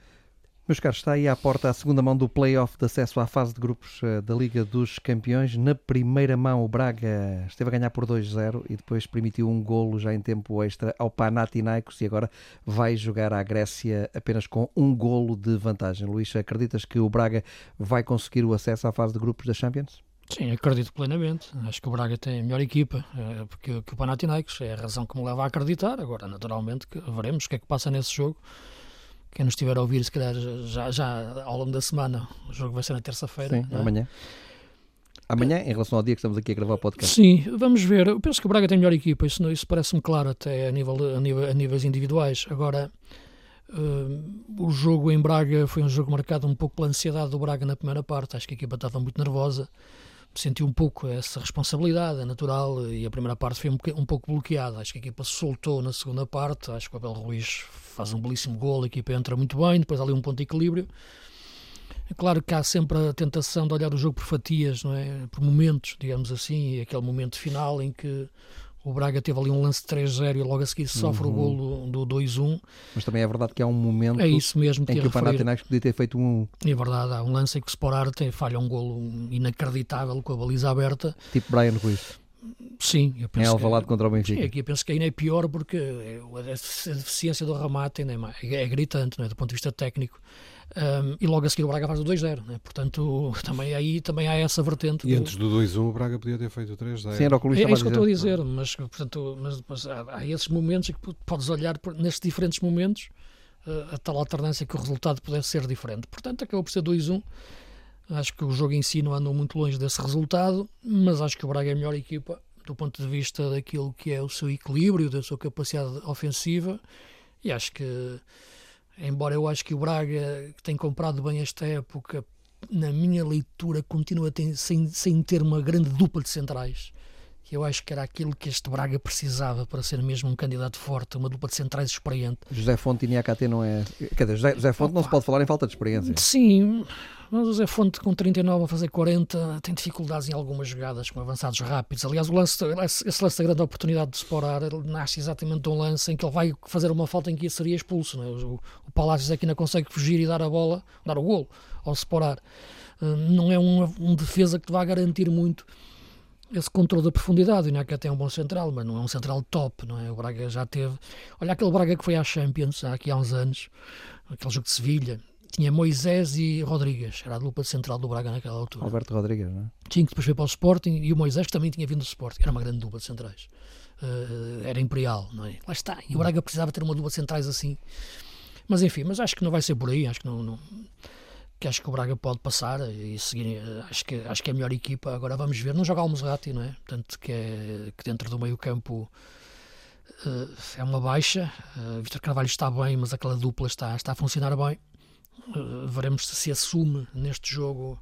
Meus caros, está aí à porta a segunda mão do play-off de acesso à fase de grupos eh, da Liga dos Campeões. Na primeira mão, o Braga esteve a ganhar por 2-0 e depois permitiu um golo já em tempo extra ao Panathinaikos e agora vai jogar à Grécia apenas com um golo de vantagem. Luís, acreditas que o Braga vai conseguir o acesso à fase de grupos da Champions? Sim, acredito plenamente. Acho que o Braga tem a melhor equipa eh, que, que o Panathinaikos. É a razão que me leva a acreditar. Agora, naturalmente, veremos o que é que passa nesse jogo quem nos estiver a ouvir, se calhar já, já ao longo da semana, o jogo vai ser na terça-feira. Sim, é? amanhã. Amanhã, em relação ao dia que estamos aqui a gravar o podcast. Sim, vamos ver. Eu penso que o Braga tem melhor equipa, isso, isso parece-me claro até a, nível, a, nível, a níveis individuais. Agora, uh, o jogo em Braga foi um jogo marcado um pouco pela ansiedade do Braga na primeira parte. Acho que a equipa estava muito nervosa senti um pouco essa responsabilidade, é natural, e a primeira parte foi um, um, pouco bloqueada. Acho que a equipa soltou na segunda parte, acho que o Abel Ruiz faz um belíssimo gol, a equipa entra muito bem, depois ali um ponto de equilíbrio. É claro que há sempre a tentação de olhar o jogo por fatias, não é? por momentos, digamos assim, e aquele momento final em que o Braga teve ali um lance 3-0 e logo a seguir sofre uhum. o golo do 2-1. Mas também é verdade que há um momento é isso mesmo em que o Panathinaikos podia ter feito um... É verdade, há um lance em que o Sporar tem, falha um golo inacreditável com a baliza aberta. Tipo Brian Ruiz. Sim, eu penso em Alvalade contra o Benfica. Sim, aqui eu penso que ainda é pior porque a deficiência do remate ainda é, mais, é, é gritante, não é? do ponto de vista técnico. Um, e logo a seguir o Braga faz o 2-0, né? portanto (laughs) também aí também há essa vertente. E antes do 2-1 o Braga podia ter feito o 3-0. Sim, era o que o Luís é, é isso que eu a estou a dizer. dizer, mas, portanto, mas, mas há, há esses momentos em que podes olhar por, nestes diferentes momentos uh, a tal alternância que o resultado pudesse ser diferente. Portanto, acabou por ser 2-1. Acho que o jogo em si não andou muito longe desse resultado, mas acho que o Braga é a melhor equipa do ponto de vista daquilo que é o seu equilíbrio, da sua capacidade ofensiva, e acho que, embora eu acho que o Braga que tem comprado bem esta época, na minha leitura, continua sem, sem ter uma grande dupla de centrais. Eu acho que era aquilo que este Braga precisava para ser mesmo um candidato forte, uma dupla de centrais experiente. José Fonte e Niakate não é. Quer dizer, José, José Fonte Opa. não se pode falar em falta de experiência. Sim, mas o José Fonte com 39 a fazer 40 tem dificuldades em algumas jogadas com avançados rápidos. Aliás, o lance, esse lance da grande oportunidade de explorar nasce exatamente de um lance em que ele vai fazer uma falta em que seria expulso. Né? O, o Palácios aqui ainda consegue fugir e dar a bola, dar o golo ao separar. Não é um, um defesa que te vai garantir muito esse controle da profundidade. O Inaka tem um bom central, mas não é um central top, não é? O Braga já teve. Olha aquele Braga que foi à Champions aqui há uns anos, aquele jogo de Sevilha. Tinha Moisés e Rodrigues, era a dupla central do Braga naquela altura. Alberto Rodrigues, não é? Tinha que depois foi para o Sporting e o Moisés que também tinha vindo do Sporting. Era uma grande dupla de centrais. Uh, era imperial, não é? Lá está. E o Braga precisava ter uma dupla de centrais assim. Mas enfim, mas acho que não vai ser por aí. Acho que não, não que acho que o Braga pode passar e seguir, acho que, acho que é a melhor equipa. Agora vamos ver, não joga o Musrati, não é? Portanto, que, é, que dentro do meio campo uh, é uma baixa. Uh, Vitor Carvalho está bem, mas aquela dupla está, está a funcionar bem. Uh, veremos se se assume neste jogo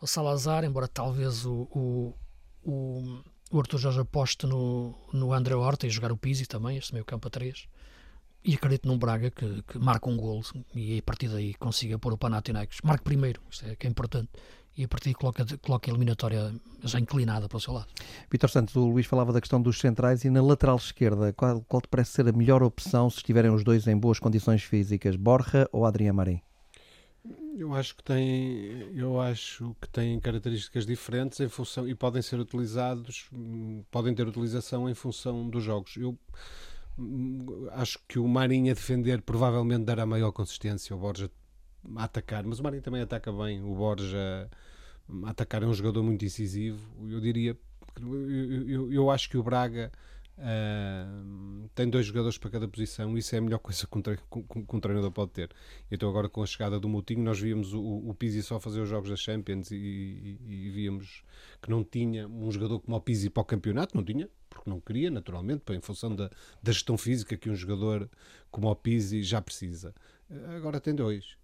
o Salazar, embora talvez o, o, o, o Arthur Jorge aposte no, no André Horta e jogar o Pizzi também, este meio campo a 3 e acredito num Braga que, que marca um golo e a partir daí consiga pôr o Panathinaikos, marque primeiro, isso é que é importante, e a partir coloca, coloca a eliminatória já inclinada para o seu lado. Vitor Santos, o Luís falava da questão dos centrais e na lateral esquerda, qual, qual te parece ser a melhor opção se estiverem os dois em boas condições físicas, Borja ou Adriano Marim? Eu acho que tem, eu acho que têm características diferentes em função e podem ser utilizados, podem ter utilização em função dos jogos. Eu acho que o Marinho a defender provavelmente dará maior consistência, o Borja a atacar, mas o Marinho também ataca bem, o Borja atacar é um jogador muito incisivo, eu diria, eu, eu, eu acho que o Braga Uh, tem dois jogadores para cada posição, isso é a melhor (laughs) coisa que um, que um treinador pode ter. Então, agora com a chegada do Moutinho, nós víamos o, o Pizzi só fazer os jogos da Champions e, e, e, víamos que não tinha um jogador como o Pizzi para o campeonato, não tinha, porque não queria, naturalmente, em função da, da gestão física que um jogador como o Pizzi já precisa. Agora tem dois.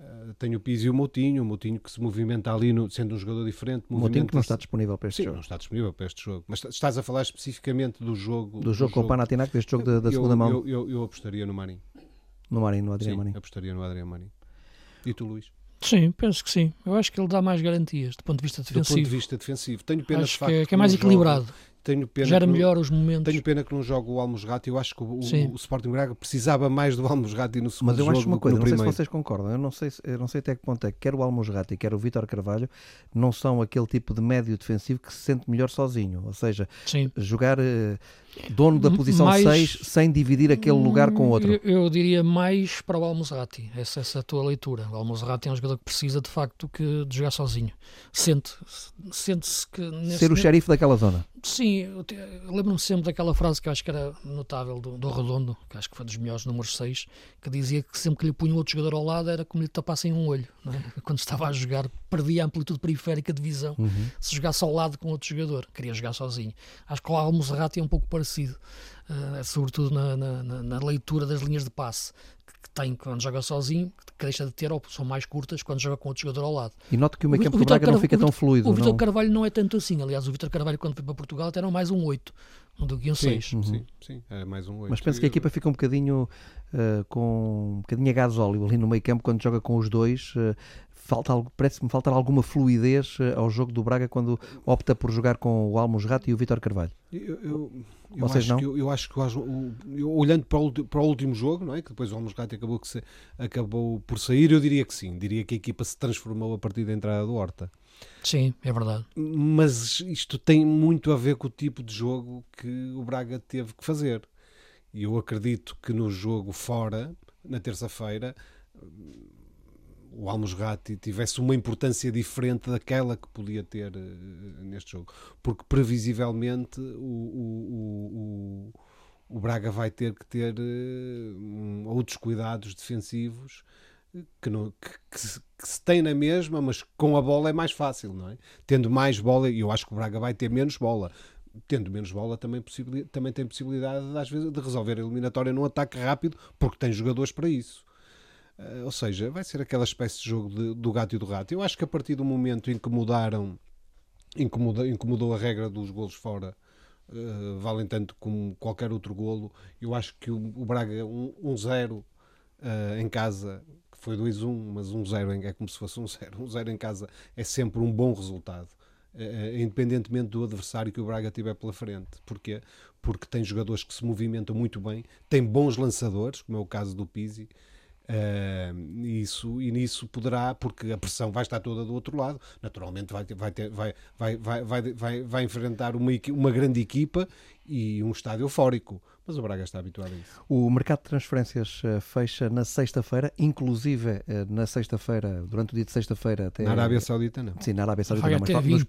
Uh, tenho o Pizzi e o Moutinho, o Moutinho que se movimenta ali, no, sendo um jogador diferente. O Moutinho que não está disponível para este Sim, jogo. não está disponível para este jogo. Mas estás a falar especificamente do jogo... Do, do jogo com o Panathinaikos, deste jogo da, da segunda mão? Eu, eu, eu, apostaria no Marinho. No Marinho, no Adriano Marinho. apostaria no Adriano Marinho. E tu, Luís? Sim, penso que sim. Eu acho que ele dá mais garantias do ponto de vista defensivo. Do ponto de vista defensivo. Tenho pena acho de facto que é, que é mais equilibrado. Jogo, tenho pena Gera que melhor não, os momentos. Tenho pena que não jogue o Almosrati. Eu acho que o, o, o Sporting Braga precisava mais do Almosrati no segundo Mas eu jogo acho uma coisa, não primeiro. sei se vocês concordam. Eu não sei, eu não sei até que ponto é que quer o Almosrati, quer o Vítor Carvalho não são aquele tipo de médio defensivo que se sente melhor sozinho. Ou seja, Sim. jogar uh, dono da posição mais, 6 sem dividir aquele lugar com outro. Eu, eu diria mais para o Almosrati. Essa, essa é a tua leitura. O Almosrati é um jogador que precisa de facto que, de jogar sozinho. Sente, sente-se que nesse ser o xerife daquela zona. Sim, lembro-me sempre daquela frase que eu acho que era notável do, do Redondo, que acho que foi dos melhores números 6, que dizia que sempre que lhe punha outro jogador ao lado era como lhe tapassem um olho. É? (laughs) Quando estava a jogar, perdia a amplitude periférica de visão uhum. se jogasse ao lado com outro jogador, queria jogar sozinho. Acho que o Almozerati é um pouco parecido, uh, sobretudo na, na, na, leitura das linhas de passe que tem quando joga sozinho, que deixa de ter, ou são mais curtas quando joga com outro jogador ao lado. E noto que o meio campo do Braga não fica tão fluido. O Vitor não? Carvalho não é tanto assim. Aliás, o Vitor Carvalho, quando foi para Portugal, era mais um 8 do que um 6. Sim, sim, sim, é mais um 8. Mas penso que a equipa fica um bocadinho uh, com um bocadinho a gás óleo ali no meio campo quando joga com os dois. Uh, falta parece-me faltar alguma fluidez uh, ao jogo do Braga quando opta por jogar com o Almos Rato e o Vitor Carvalho. Eu, eu, eu acho não? Que, eu, eu acho que eu, olhando para o, para o último jogo, não é? que depois o Almos Rato acabou, que se, acabou por sair, eu diria que sim. Diria que a equipa se transformou a partir da entrada do Horta. Sim, é verdade. Mas isto tem muito a ver com o tipo de jogo que o Braga teve que fazer. E eu acredito que no jogo fora, na terça-feira, o Almosrati tivesse uma importância diferente daquela que podia ter uh, neste jogo. Porque previsivelmente o, o, o, o Braga vai ter que ter uh, outros cuidados defensivos que, não, que, que, se, que, se, tem na mesma, mas com a bola é mais fácil, não é? Tendo mais bola, e eu acho que o Braga vai ter menos bola. Tendo menos bola, também, também tem possibilidade, às vezes, de resolver a eliminatória num ataque rápido, porque tem jogadores para isso. Uh, ou seja, vai ser aquela espécie de jogo de, do gato e do rato. Eu acho que a partir do momento em que mudaram, incomodou, incomodou a regra dos golos fora, uh, valem tanto como qualquer outro golo, eu acho que o, o Braga 1-0 um, uh, em casa foi 2-1, mas 1-0 é como se fosse 1-0. 1-0 em casa é sempre um bom resultado, uh, independentemente do adversário que o Braga tiver pela frente. Porquê? Porque tem jogadores que se movimentam muito bem, tem bons lançadores, como é o caso do Pizzi, Uh, isso, e nisso poderá, porque a pressão vai estar toda do outro lado, naturalmente vai, ter, vai, ter, vai, vai, vai, vai, vai, vai enfrentar uma, uma grande equipa e um estádio eufórico. Mas o Braga está habituado a isso. O mercado de transferências eh, fecha na sexta-feira, inclusive eh, na sexta-feira, durante o dia de sexta-feira até. Na Arábia Saudita, não. Sim, na Arábia Saudita, não, mas, nos,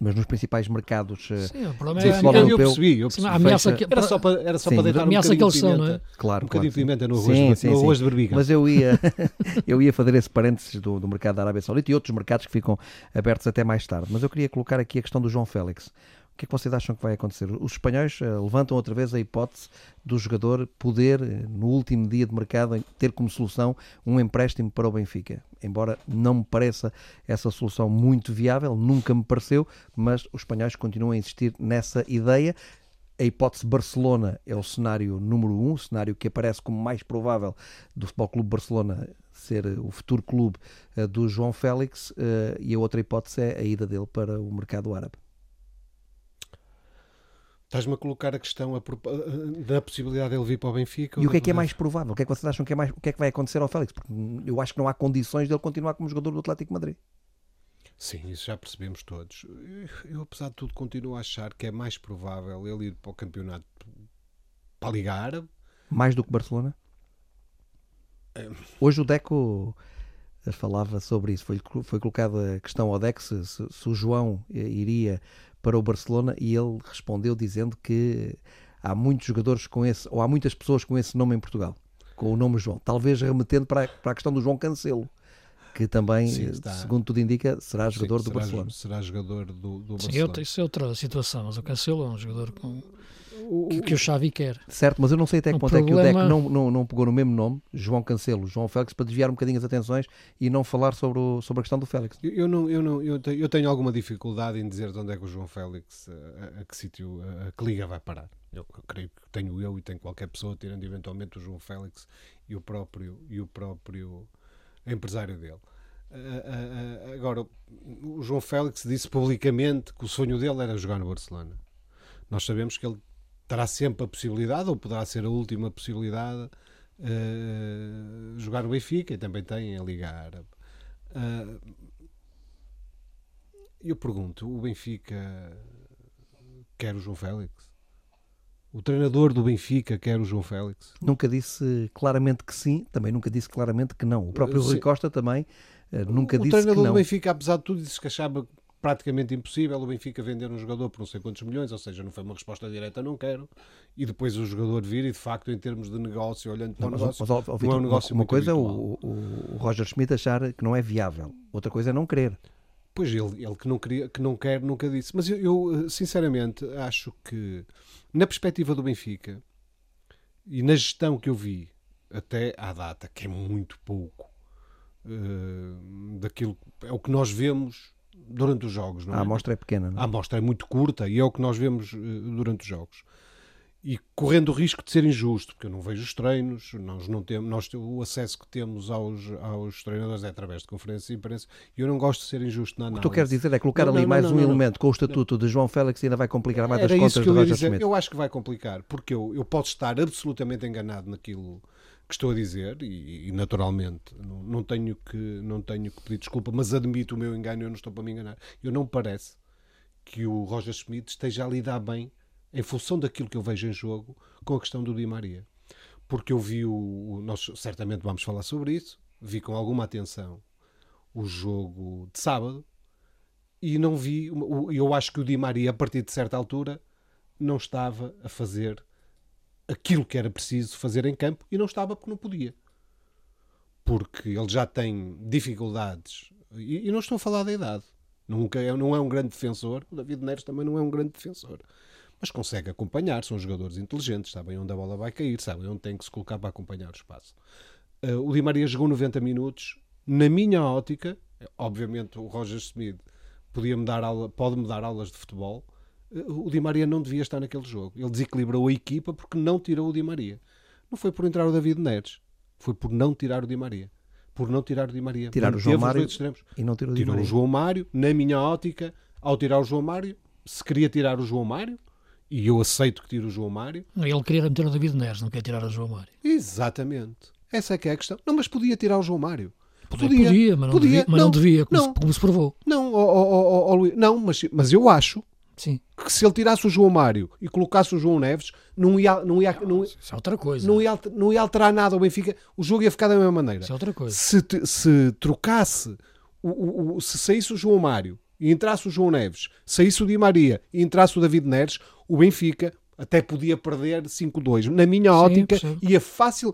mas, nos, principais mercados. Eh, sim, o problema é. Eu, eu percebi, eu percebi. Ameaça que, era só para, era só sim, para deitar um bocadinho de pimenta. Não é? Claro, um bocadinho claro, de pimenta no arroz, sim, sim, no arroz de berbiga. Mas eu ia, (laughs) eu ia fazer esse parênteses do, do mercado da Arábia Saudita e outros mercados que ficam abertos até mais tarde. Mas eu queria colocar aqui a questão do João Félix. O que é que vocês acham que vai acontecer? Os espanhóis uh, levantam outra vez a hipótese do jogador poder, uh, no último dia de mercado, ter como solução um empréstimo para o Benfica. Embora não me pareça essa solução muito viável, nunca me pareceu, mas os espanhóis continuam a insistir nessa ideia. A hipótese Barcelona é o cenário número um, o cenário que aparece como mais provável do Futebol Clube Barcelona ser o futuro clube do João Félix, e a outra hipótese é a ida dele para o mercado árabe. Estás-me a colocar a questão a, da possibilidade de ele vir para o Benfica? E o que é que é mais provável? O que é que vocês acham que é mais, o que é que vai acontecer ao Félix? Porque eu acho que não há condições dele continuar como jogador do Atlético Madrid. Sim, isso já percebemos todos. Eu, apesar de tudo, continuo a achar que é mais provável ele ir para o campeonato para a Liga Árabe. Mais do que Barcelona? É... Hoje o Deco falava sobre isso. Foi, foi colocada a questão ao Deco se, se, se o João iria para o Barcelona e ele respondeu dizendo que há muitos jogadores com esse, ou há muitas pessoas com esse nome em Portugal, com o nome João. Talvez remetendo para a, para a questão do João Cancelo, que também, Sim, segundo tudo indica, será jogador Sim, do será, Barcelona. Será jogador do, do Sim, Barcelona. isso é outra situação, mas o Cancelo é um jogador com que, que o Xavi quer. Certo, mas eu não sei até que ponto problema... é que o Deck não, não, não pegou no mesmo nome, João Cancelo, João Félix, para desviar um bocadinho as atenções e não falar sobre, o, sobre a questão do Félix. Eu, eu não, eu, não, eu, tenho, eu tenho alguma dificuldade em dizer de onde é que o João Félix, a, a que sítio, a, a que liga vai parar. Eu, eu creio que tenho eu e tenho qualquer pessoa, tirando eventualmente o João Félix e o próprio, e o próprio empresário dele. Uh, uh, uh, agora, o João Félix disse publicamente que o sonho dele era jogar no Barcelona. Nós sabemos que ele terá sempre a possibilidade, ou poderá ser a última possibilidade, uh, jogar no Benfica e também tem a Liga Árabe. Uh, eu pergunto: o Benfica quer o João Félix? O treinador do Benfica quer o João Félix? Nunca disse claramente que sim, também nunca disse claramente que não. O próprio Rui Costa também uh, nunca o disse que não. O treinador do Benfica, apesar de tudo, disse que achava praticamente impossível o Benfica vender um jogador por não sei quantos milhões, ou seja, não foi uma resposta direta, não quero, e depois o jogador vir e de facto em termos de negócio, olhando para não, o negócio, mas, mas, é um negócio Uma coisa é o, o, Roger Schmidt achar que não é viável, outra coisa é não querer. Pois ele, ele que, não queria, que não quer nunca disse. Mas eu, eu sinceramente acho que na perspectiva do Benfica e na gestão que eu vi até à data, que é muito pouco, uh, daquilo é o que nós vemos durante os jogos. Não é? A amostra é pequena. Não é? A amostra é muito curta e é o que nós vemos uh, durante os jogos. E correndo o risco de ser injusto, porque eu não vejo os treinos, nós não temos, nós, o acesso que temos aos, aos treinadores é através de conferências de imprensa e eu não gosto de ser injusto na análise. O que tu queres dizer é colocar não, ali não, mais um elemento com o estatuto de João Félix e ainda vai complicar mais Era as contas do Roger Schmidt. Eu acho que vai complicar, porque eu, eu posso estar absolutamente enganado naquilo que estou a dizer e, e naturalmente não, não, tenho que não tenho que pedir desculpa, mas admito o meu engano, eu não estou para me enganar. Eu não parece que o Roger Schmidt esteja a lidar bem em função daquilo que eu vejo em jogo com a questão do Di Maria. Porque eu vi o nós certamente vamos falar sobre isso, vi com alguma atenção o jogo de sábado e não vi. Eu acho que o Di Maria, a partir de certa altura, não estava a fazer aquilo que era preciso fazer em campo e não estava porque não podia. Porque ele já tem dificuldades. E, e não estou a falar da idade. Nunca é, não é um grande defensor. O David Neres também não é um grande defensor. Mas consegue acompanhar. São jogadores inteligentes. Sabem onde a bola vai cair. Sabem onde tem que se colocar para acompanhar o espaço. Uh, o Di Maria jogou 90 minutos. Na minha ótica, obviamente o Roger Smith podia -me dar aula, pode me dar aulas de futebol o Di Maria não devia estar naquele jogo. Ele desequilibrou a equipa porque não tirou o Di Maria. Não foi por entrar o David Neres, foi por não tirar o Di Maria. Por não tirar o Di Maria. Tirar o João Mário e não tirou o Di Tirou Maria. o João Mário, na minha ótica, ao tirar o João Mário, se queria tirar o João Mário, e eu aceito que tire o João Mário. Ele queria meter o David Neres, não quer tirar o João Mário. Exatamente. Essa é que é a questão. Não, mas podia tirar o João Mário. Podia, podia, mas, não podia, devia, mas não, não devia, como, não, se, como se provou. Não, oh, oh, oh, Luís, não mas, mas eu acho Sim. que se ele tirasse o João Mário e colocasse o João Neves, não ia, não ia, não, isso é outra coisa. Não ia, não ia alterar nada ao Benfica, o jogo ia ficar da mesma maneira. Isso é outra coisa. Se, se trocasse, o, o, o, se saísse o João Mário e entrasse o João Neves, saísse o Di Maria e entrasse o David Neres, o Benfica até podia perder 5-2. Na minha Sim, ótica, ia fácil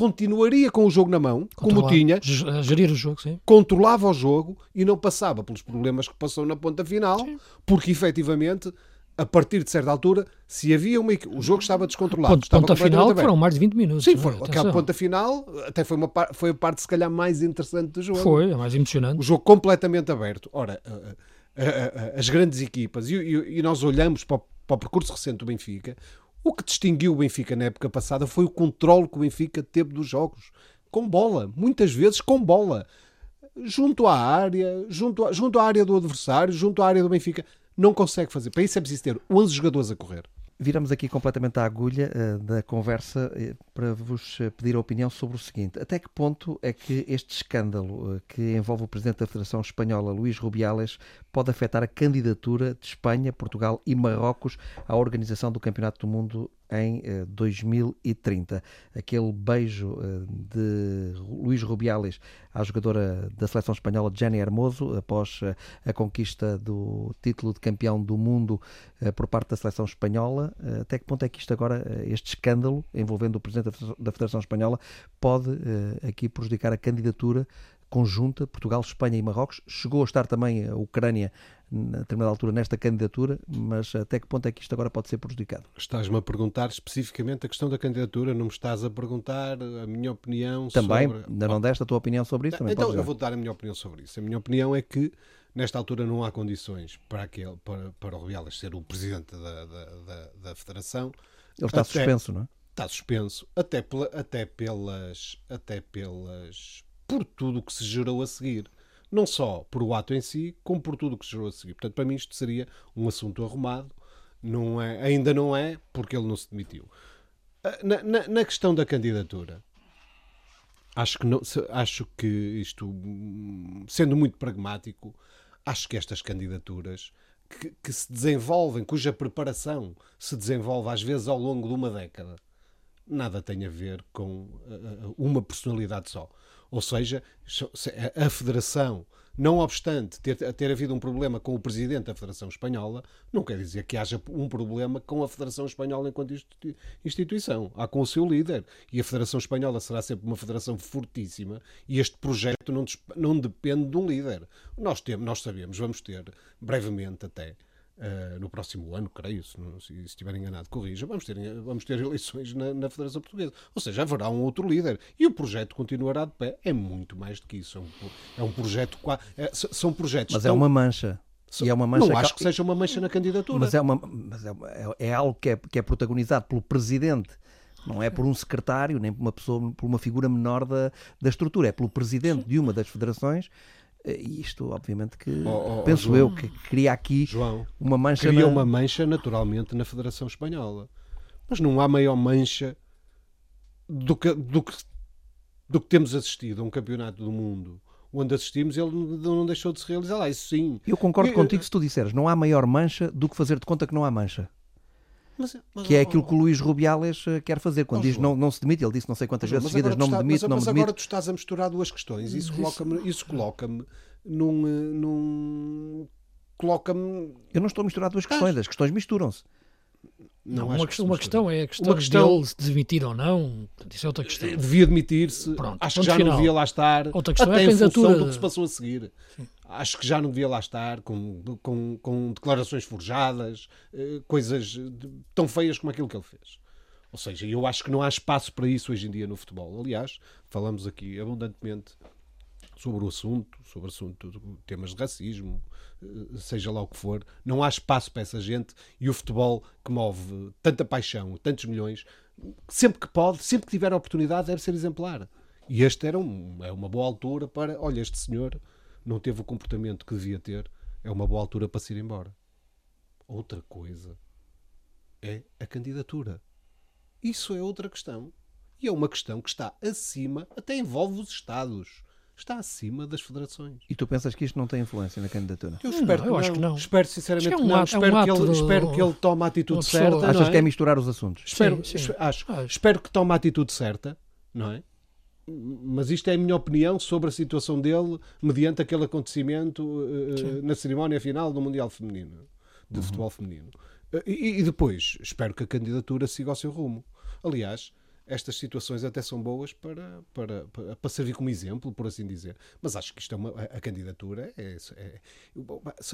continuaria com o jogo na mão, como tinha, gerir o jogo, sim. controlava o jogo e não passava pelos problemas que passou na ponta final, sim. porque efetivamente, a partir de certa altura, se havia uma o jogo estava descontrolado. Ponto, estava ponta final foram mais de 20 minutos. Sim, foi, aquela ponta final até foi, uma, foi a parte se calhar mais interessante do jogo. Foi, a mais emocionante. O jogo completamente aberto. Ora, as grandes equipas, e, e, e nós olhamos para o, para o percurso recente do Benfica, o que distinguiu o Benfica na época passada foi o controle que o Benfica teve dos jogos. Com bola, muitas vezes com bola. Junto à área, junto, a, junto à área do adversário, junto à área do Benfica. Não consegue fazer. Para isso é preciso ter 11 jogadores a correr viramos aqui completamente a agulha uh, da conversa uh, para vos eh, pedir a opinião sobre o seguinte: até que ponto é que este escândalo uh, que envolve o presidente da Federação Espanhola, Luís Rubiales, pode afetar a candidatura de Espanha, Portugal e Marrocos à organização do Campeonato do Mundo em 2030. Aquele beijo de Luís Rubiales à jogadora da seleção espanhola Jenny Hermoso após a conquista do título de campeão do mundo por parte da seleção espanhola eh, até que ponto é que isto agora, eh, este escândalo envolvendo o Presidente da Federação Espanhola, pode eh, aqui prejudicar a candidatura conjunta Portugal, Espanha e Marrocos. Chegou a estar também a Ucrânia na determinada altura nesta candidatura, mas até que ponto é que isto agora pode ser prejudicado? Estás-me a perguntar especificamente a questão da candidatura, não me estás a perguntar a minha opinião também, sobre... Também, ainda não deste a tua opinião sobre isso? Também então eu vou dar a minha opinião sobre isso. A minha opinião é que nesta altura não há condições para, aquele, para, para o Rubiales ser o presidente da, da, da, da Federação. Ele está até, suspenso, não é? Está suspenso, até, pela, até pelas. Até pelas. Por tudo o que se gerou a seguir. Não só por o ato em si, como por tudo o que se gerou a seguir. Portanto, para mim, isto seria um assunto arrumado. Não é, ainda não é, porque ele não se demitiu. Ah, na, na, na questão da candidatura, acho que, não, acho que isto, sendo muito pragmático, acho que estas candidaturas que, que, se desenvolvem, cuja preparação se desenvolve às vezes ao longo de uma década, nada tem a ver com uh, uma personalidade só. Ou seja, a Federação não obstante ter, ter havido um problema com o presidente da Federação Espanhola, não quer dizer que haja um problema com a Federação Espanhola enquanto instituição. Há com o seu líder. E a Federação Espanhola será sempre uma federação fortíssima e este projeto não, não depende de um líder. Nós, temos, nós sabemos, vamos ter brevemente até Uh, no próximo ano, creio, se, não, se, estiver enganado, corrija, vamos ter, vamos ter eleições na, na, Federação Portuguesa. Ou seja, haverá um outro líder. E o projeto continuará de pé. É muito mais do que isso. É um, é um projeto. É, são projetos. Mas é tão... é uma mancha. E é uma mancha não acho que seja uma mancha na candidatura. Mas é, uma, mas é, é, é algo que é, que é protagonizado pelo presidente não é por um secretário, nem por uma pessoa, por uma figura menor da, da estrutura, é pelo presidente de uma das federações e isto, obviamente, que oh, oh, penso João, eu que cria aqui João, uma mancha. Cria na... uma mancha naturalmente na Federação Espanhola. Mas não há maior mancha do que, do que, do que temos assistido a um campeonato do mundo onde assistimos, ele não deixou de se realizar lá. Isso sim. Eu concordo contigo se tu disseres não há maior mancha do que fazer de conta que não há mancha. Mas, mas, que é aquilo que o Luís Rubiales eh, quer fazer. Quando diz não, não se demite, ele disse não sei quantas vezes seguidas, não me demite, não me demite. Mas agora tu estás a misturar duas questões. Isso coloca-me isso coloca num, eh, num coloca-me. Eu não estou a misturar duas questões, as questões misturam-se. Não, uma, questão, uma questão é a questão, uma questão de ele demitir ou não. Isso é outra questão. Devia demitir-se. Acho que já final. não devia lá estar. Outra questão até é a em função do que se passou a seguir. Sim. Acho que já não devia lá estar com, com, com declarações forjadas, eh, coisas tão feias como aquilo que ele fez. Ou seja, eu acho que não há espaço para isso hoje em dia no futebol. Aliás, falamos aqui abundantemente sobre o assunto, sobre o assunto temas de racismo, seja lá o que for, não há espaço para essa gente e o futebol que move tanta paixão, tantos milhões, sempre que pode, sempre que tiver a oportunidade, deve ser exemplar. E este era um, é uma boa altura para, olha, este senhor não teve o comportamento que devia ter, é uma boa altura para se ir embora. Outra coisa é a candidatura. Isso é outra questão. E é uma questão que está acima, até envolve os Estados está acima das federações. E tu pensas que isto não tem influência na candidatura? Eu espero, não, eu acho que não. Espero sinceramente que, é um não. espero, um que ele, espero que ele tome a atitude certa. Achas é? que é misturar os assuntos? Espero, sim, sim. Acho. acho. Espero que tome a atitude certa, não é? Mas isto é a minha opinião sobre a situação dele mediante aquele acontecimento uh, na cerimónia final do Mundial Feminino, de uhum. futebol feminino. E, e depois, espero que a candidatura siga ao seu rumo. Aliás, estas situações até são boas para, para, para, para, servir como exemplo, por assim dizer. Mas acho que isto é uma, a candidatura é,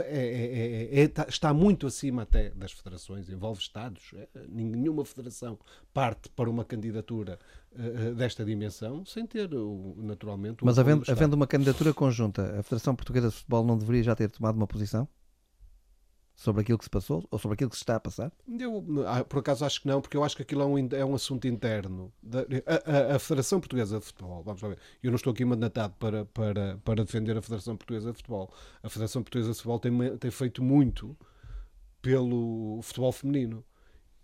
é, é, está muito acima até das federações, envolve Estados. nenhuma federação parte para uma candidatura desta dimensão sem ter, naturalmente, Mas havendo, havendo uma candidatura conjunta, a Federação Portuguesa de Futebol não deveria já ter tomado uma posição? Sobre aquilo que se passou ou sobre aquilo que se está a passar? Eu, ah, por acaso, acho que não, porque eu acho que aquilo é um, é um assunto interno. Da, a, a, a, Federação Portuguesa de Futebol, vamos lá ver, eu não estou aqui mandatado para, para, para defender a Federação Portuguesa de Futebol. A Federação Portuguesa de Futebol tem, tem feito muito pelo futebol feminino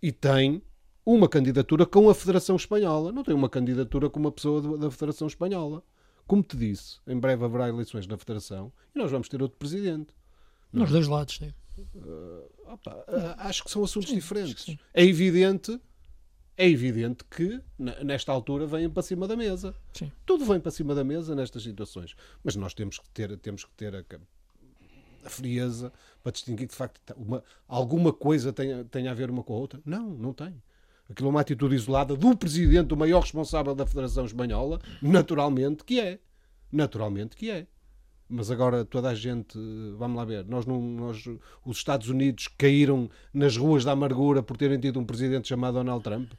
e tem uma candidatura com a Federação Espanhola, não tem uma candidatura com uma pessoa da Federação Espanhola. Como te disse, em breve haverá eleições na Federação e nós vamos ter outro presidente. Nos dois lados, sim. Uh, opa, uh, acho que são assuntos sim, diferentes. É evidente, é evidente que nesta altura vêm para cima da mesa. Sim. Tudo vem para cima da mesa nestas situações. Mas nós temos que ter, temos que ter a, a frieza para distinguir que de facto uma, alguma coisa tem, tem a ver uma com a outra. Não, não tem. Aquilo é uma atitude isolada do presidente, do maior responsável da Federação Espanhola, naturalmente que é. Naturalmente que é mas agora toda a gente, vamos lá ver, nós, não, nós os Estados Unidos caíram nas ruas da amargura por terem tido um presidente chamado Donald Trump.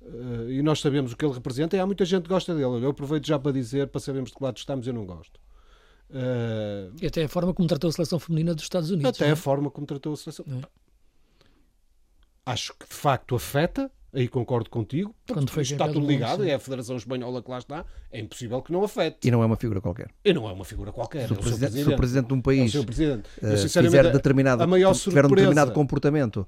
Uh, e nós sabemos o que ele representa e há muita gente que gosta dele. Eu aproveito já para dizer, para sabermos de que lado estamos, eu não gosto. Uh, e até a forma como tratou a seleção feminina dos Estados Unidos. Até a é? forma como tratou a seleção. É. Acho que de facto afeta, aí concordo contigo, Quando foi está tudo ligado, é a Federação Espanhola que lá está, é impossível que não afete. E não é uma figura qualquer. E não é uma figura qualquer. Se o, é presidente, presidente, se o presidente de um país é presidente. Uh, fizer determinado, tiver um determinado comportamento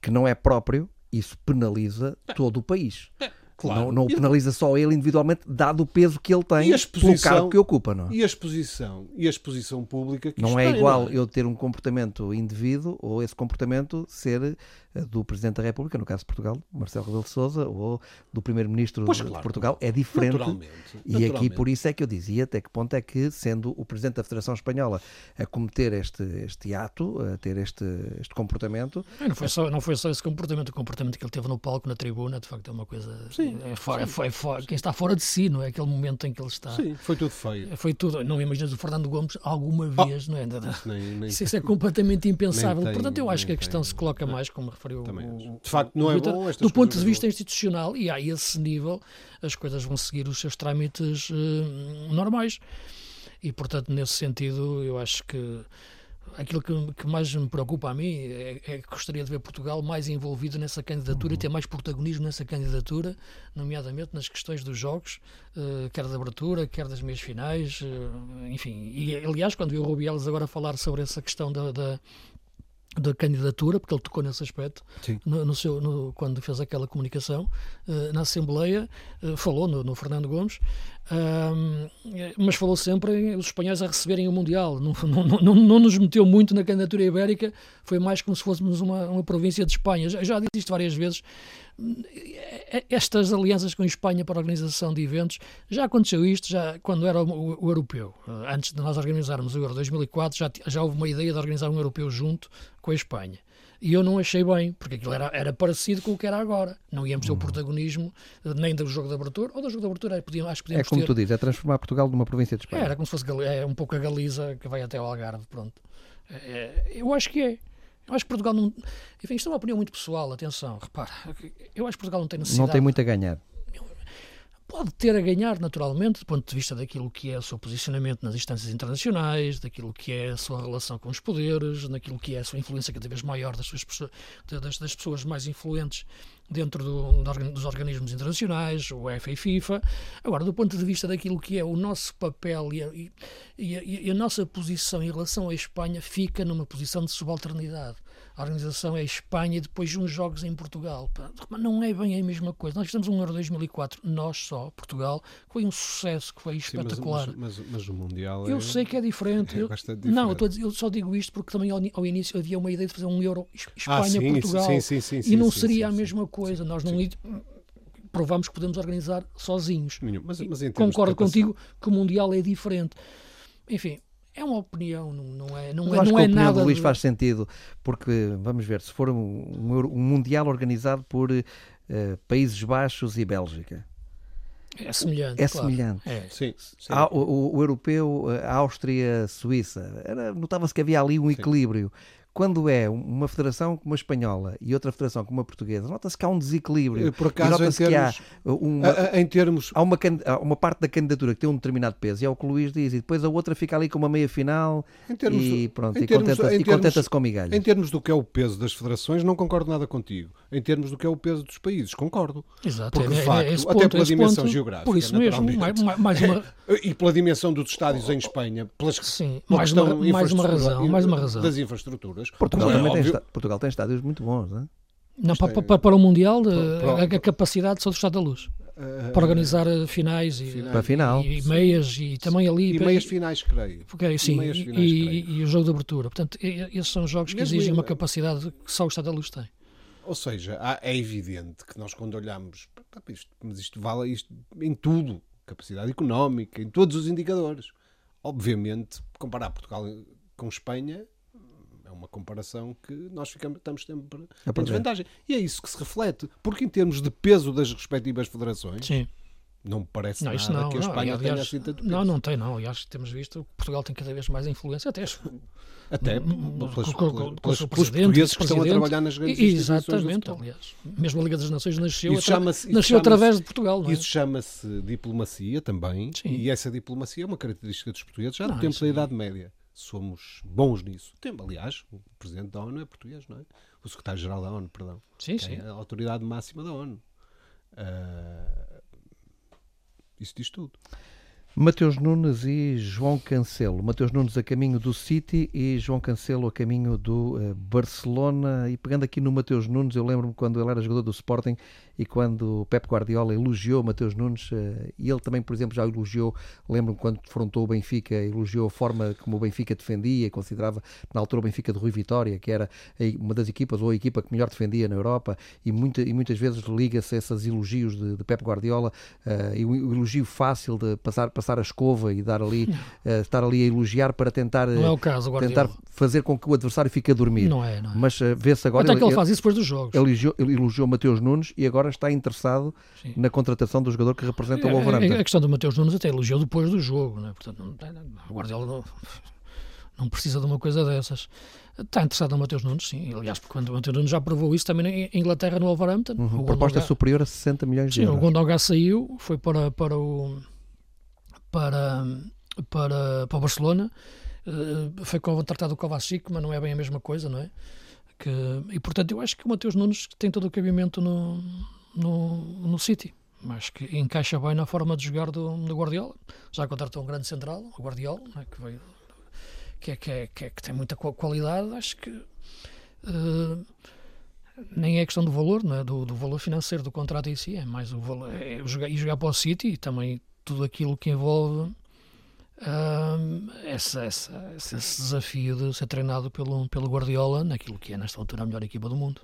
que não é próprio, isso penaliza todo o país. É. Claro. Não, não o penaliza só ele individualmente, dado o peso que ele tem e pelo cargo que ocupa, não é? E a exposição, e a exposição pública que Não é tem, igual não é? eu ter um comportamento indevido ou esse comportamento ser eh, do Presidente da República, no caso de Portugal, Marcelo Rebelo de Sousa, ou do Primeiro-Ministro de claro, Portugal, é diferente. Naturalmente, e naturalmente. aqui por isso é que eu dizia até que ponto é que, sendo o Presidente da Federação Espanhola a cometer este, este ato, a ter este, este comportamento... Não foi, só, não foi só esse comportamento, o comportamento que ele teve no palco, na tribuna, de facto é uma coisa... Sim, é fora, sim. É, fora, quem está fora de si, não é? Aquele momento em que ele está... Sim, foi tudo feio. Foi tudo, não imaginas o Fernando Gomes alguma oh, vez, oh, não é? Nem, nem, isso, é completamente impensável. Tem, Portanto, eu acho que a questão tem, se coloca mais, como referiu o, de facto não é bom. Do ponto de vista institucional, e a esse nível, as coisas vão seguir os seus trâmites uh, normais. E, portanto, nesse sentido, eu acho que aquilo que, que, mais me preocupa a mim é, é, que gostaria de ver Portugal mais envolvido nessa candidatura e ter mais protagonismo nessa candidatura, nomeadamente nas questões dos jogos, uh, quer da abertura, quer das meias finais, uh, enfim. E, aliás, quando vi o Rubiales agora falar sobre essa questão da, da da candidatura, porque ele tocou nesse aspecto no, no, seu, no, quando fez aquela comunicação uh, na Assembleia, uh, falou no, no, Fernando Gomes, Um, mas falou sempre em os espanhóis a receberem o Mundial. (laughs) Não, não, não, não, nos meteu muito na candidatura ibérica, foi mais como se fôssemos uma, uma província de Espanha. Já, já disse isto várias vezes. Estas alianças com a Espanha para a organização de eventos, já aconteceu isto já quando era o, o, o europeu. Antes de nós organizarmos o Euro 2004, já, já houve uma ideia de organizar um europeu junto com a Espanha. E eu não achei bem, porque aquilo era, era parecido com o que era agora. Não íamos ter o hum. protagonismo eh, nem do jogo de abertura, ou do jogo de abertura, podíamos, acho que podíamos É como ter... tu dizes, é transformar Portugal numa província de Espanha. É, era como se fosse é um pouco a Galiza que vai até ao Algarve, pronto. É, é, eu acho que é. Eu acho que Portugal não. Enfim, isto é uma opinião muito pessoal, atenção, repara. Eu acho que Portugal não tem necessidade. Não tem muito a ganhar pode ter a ganhar naturalmente do ponto de vista daquilo que é o seu posicionamento nas instâncias internacionais, daquilo que é a sua relação com os poderes, daquilo que é a sua influência cada vez maior das, suas, das, das pessoas mais influentes dentro do, dos organismos internacionais, o UEFA e FIFA. Agora, do ponto de vista daquilo que é o nosso papel e a, e, a, e a nossa posição em relação à Espanha, fica numa posição de subalternidade a organização é Espanha e depois uns jogos em Portugal. Mas não é bem a mesma coisa. Nós fizemos um Euro 2004, nós só, Portugal, que foi um sucesso, que foi espetacular. Sim, mas, mas, mas, o Mundial Eu é, sei que é diferente. (laughs) É eu, não, eu, eu, só digo isto porque também ao, ao, início havia uma ideia de fazer um Euro Espanha-Portugal. Ah, sim, sim, e não seria a mesma coisa. Nós não provamos que podemos organizar sozinhos. Mas, mas Concordo contigo que o Mundial é diferente. Enfim, é uma opinião, não, não é, não, é, não é nada. O Luís faz sentido, porque vamos ver, se for um, um Mundial organizado por uh, Países Baixos e Bélgica. É semelhante. É claro. semelhante. É. Sim, sim. O, o, o, europeu, a Áustria, a Suíça, notava-se que havia ali um equilíbrio quando é uma federação como a espanhola e outra federação como a portuguesa, nota-se que há um desequilíbrio. Por acaso, em termos, há uma, em termos... Há uma, há uma parte da candidatura que tem um determinado peso, e é o que o Luís diz, e depois a outra fica ali com uma meia final termos, e pronto, e contenta-se contenta com migalhas. Em termos do que é o peso das federações, não concordo nada contigo. Em termos do que é o peso dos países, concordo. Exato. Porque, de é, facto, é, é ponto, até pela dimensão ponto, geográfica, por isso mesmo, mais, mais uma... (laughs) e pela dimensão dos estádios em Espanha, pelas, Sim, mais uma, mais uma razão, mais uma razão. das infraestruturas. Portugal também tem Portugal tem estádios muito bons, não é? Não, para, para, para, o Mundial, a, a, capacidade só do Estado da Luz. Uh, para organizar finais e. Para final. E, e, meias e também ali. E meias finais, creio. Porque, sim, e, finais, e, e, o jogo de abertura. Portanto, esses são jogos que Mesmo exigem uma capacidade que só o Estado da Luz tem. Ou seja, é evidente que nós, quando olhamos, mas isto vale isto em tudo capacidade económica, em todos os indicadores. Obviamente, comparar Portugal com Espanha é uma comparação que nós ficamos, estamos sempre em desvantagem. E é isso que se reflete, porque em termos de peso das respectivas federações, Sim. não me parece não, nada não, que a Espanha não, aliás, tenha assim tanto peso. Não, não tem, não. Aliás, temos visto que Portugal tem cada vez mais influência, até (laughs) até pelos, pelos, portugueses que estão a trabalhar nas grandes Exatamente, aliás. Mesmo a Liga das Nações nasceu, atra nasceu através de Portugal. Não é? Isso chama-se diplomacia também, Sim. e essa diplomacia é uma característica dos portugueses já do tempo da Idade Média somos bons nisso. Tem, aliás, o Presidente da ONU é português, não é? O Secretário-Geral da ONU, perdão. Sim, sim. É a autoridade máxima da ONU. Uh, isso diz tudo. Mateus Nunes e João Cancelo. Mateus Nunes a caminho do City e João Cancelo a caminho do uh, Barcelona. E pegando aqui no Mateus Nunes, eu lembro-me quando ele era jogador do Sporting e quando o Pep Guardiola elogiou Mateus Nunes, uh, e ele também, por exemplo, já elogiou, lembro-me quando defrontou o Benfica, elogiou a forma como o Benfica defendia, considerava na altura o Benfica de Rui Vitória, que era uma das equipas ou a equipa que melhor defendia na Europa, e, muita, e muitas vezes liga-se a esses elogios de, de Pep Guardiola uh, e o elogio fácil de passar, passar a escova e dar ali, uh, estar ali a elogiar para tentar, não é o caso, tentar fazer com que o adversário fique a dormir. Não é, não é. Mas uh, vê-se agora. Até que ele, ele faz isso depois dos jogos. Ele elogiou, ele elogiou Mateus Nunes e agora está interessado Sim. na contratação do jogador que representa é, o Wolverhampton. A questão do Mateus Nunes até elogiou depois do jogo, não é? portanto, não, o Guardiola não, não precisa de uma coisa dessas. Está interessado no Mateus Nunes, sim. Aliás, quando o Mateus Nunes já provou isso também em Inglaterra, no Wolverhampton. Uhum, proposta superior a 60 milhões de sim, euros. o Gondogá saiu, foi para, para o para, para, para o Barcelona. Uh, foi contratado o Kovacic, mas não é bem a mesma coisa, não é? Que, e portanto, eu acho que o Mateus Nunes tem todo o cabimento no, no, no City. Acho que encaixa bem na forma de jogar do, do Guardiola. Já contratou um grande central, o Guardiola, é? que, veio, que, é, que, é, que, é, que, tem muita qualidade. Acho que uh, nem é questão do valor, não é? do, do valor financeiro do contrato em si, é mais o valor. É jogar, e jogar para o City e também tudo aquilo que envolve uh, essa, essa, esse desafio de ser treinado pelo, pelo Guardiola naquilo que é, nesta altura, a melhor equipa do mundo.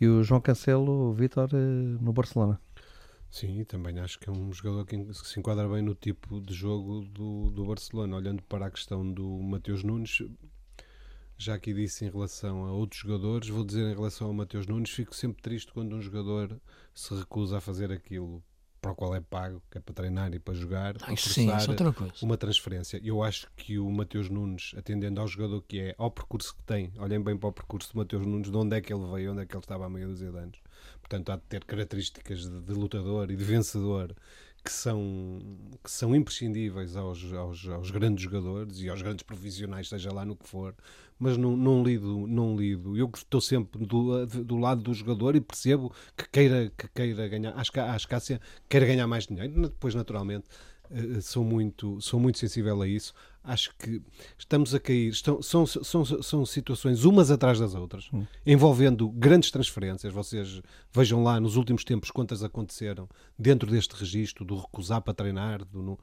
E o João Cancelo, Vitor, eh, no Barcelona? Sim, também acho que é um jogador que se enquadra bem no tipo de jogo do, do Barcelona. Olhando para a questão do Mateus Nunes, já aqui disse em relação a outros jogadores, vou dizer em relação ao Mateus Nunes, fico sempre triste quando um jogador se recusa a fazer aquilo para o qual é pago, que é para treinar e para jogar, ah, para sim, é uma transferência. Eu acho que o Mateus Nunes, atendendo ao jogador que é, ao percurso que tem, olhem bem para o percurso do Mateus Nunes, de onde é que ele veio, onde é que ele estava há meia dúzia de anos. Portanto, há de ter características de, de lutador e de vencedor que são, que são imprescindíveis aos, aos, aos, grandes jogadores e aos grandes profissionais, seja lá no que for, mas não, não lido, não lido. Eu estou sempre do, do lado do jogador e percebo que queira, que queira ganhar, acho que a Ascácia queira ganhar mais dinheiro, depois naturalmente sou muito, sou muito sensível a isso. Acho que estamos a cair, estão, são, são, são situações umas atrás das outras, hum. envolvendo grandes transferências. Vocês vejam lá nos últimos tempos quantas aconteceram dentro deste registro do recusar para treinar, do, no,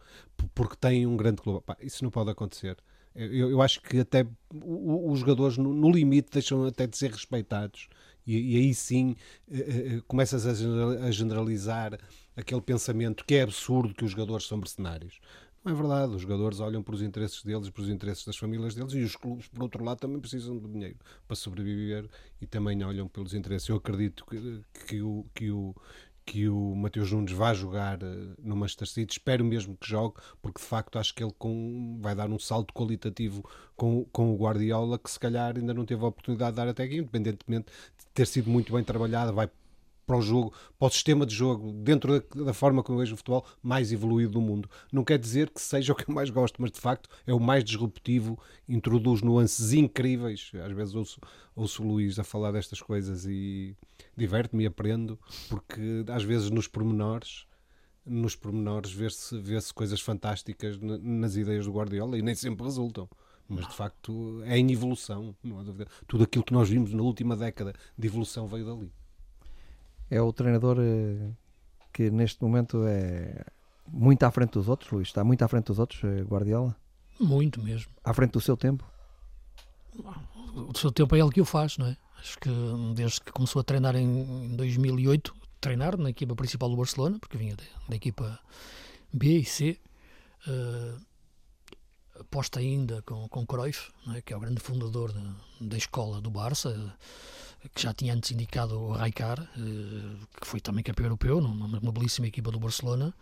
porque tem um grande clube. Pá, isso não pode acontecer. Eu, eu acho que até os jogadores, no, no, limite, deixam até de ser respeitados. E, e aí sim uh, uh, começas a generalizar aquele pensamento que é absurdo que os jogadores são mercenários. Não é verdade, os jogadores olham para os interesses deles, para os interesses das famílias deles e os clubes, por outro lado, também precisam de dinheiro para sobreviver e também olham pelos interesses. Eu acredito que, que, o, que, o, que o Mateus Nunes vá jogar eh, no Manchester City, espero mesmo que jogue, porque de facto acho que ele com, vai dar um salto qualitativo com, com o Guardiola que se calhar ainda não teve a oportunidade de dar até aqui, independentemente de ter sido muito bem trabalhada, vai para o jogo, para o sistema de jogo, dentro da, da, forma como eu vejo o futebol, mais evoluído do mundo. Não quer dizer que seja o que eu mais gosto, mas de facto é o mais disruptivo, introduz nuances incríveis. Às vezes ouço, ouço o Luís a falar destas coisas e diverte-me e aprendo, porque às vezes nos pormenores nos pormenores vê-se vê coisas fantásticas nas ideias do Guardiola e nem sempre resultam mas de facto é em evolução, não há dúvida. Tudo aquilo que nós vimos na última década de evolução veio dali é o treinador eh, que neste momento é muito à frente dos outros, Luís? Está muito à frente dos outros, eh, Guardiola? Muito mesmo. À frente do seu tempo? O seu tempo é ele que o faz, não é? Acho que desde que começou a treinar em 2008, treinar na equipa principal do Barcelona, porque vinha da, equipa B e C, uh, aposta ainda com, com Cruyff, é? que é o grande fundador da, da escola do Barça, que já tinha antes indicado o Raikar, eh, que foi também campeão europeu, numa belíssima equipa do Barcelona,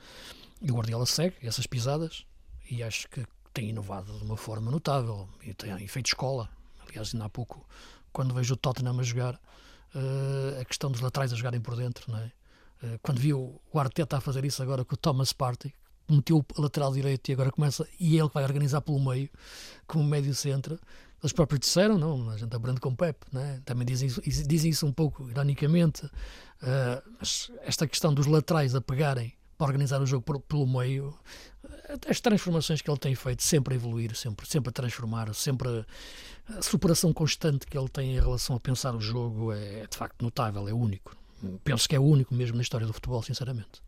e o Guardiola segue essas pisadas e acho que tem inovado de uma forma notável e tem feito escola. Aliás, ainda há pouco, quando vejo o Tottenham a jogar, eh, a questão dos laterais a jogarem por dentro, não é? Eh, quando vi o Arteta a fazer isso agora com o Thomas Partey, meteu o lateral direito e agora começa, e ele vai organizar pelo meio, como médio centro, eles próprios disseram, não, a gente aprende com o Pep, né? também dizem isso, dizem isso um pouco ironicamente, uh, mas esta questão dos laterais a pegarem para organizar o jogo por, pelo meio, as transformações que ele tem feito, sempre a evoluir, sempre, sempre a transformar, sempre a, a superação constante que ele tem em relação a pensar o jogo é de facto notável, é único. Penso que é o único mesmo na história do futebol, sinceramente.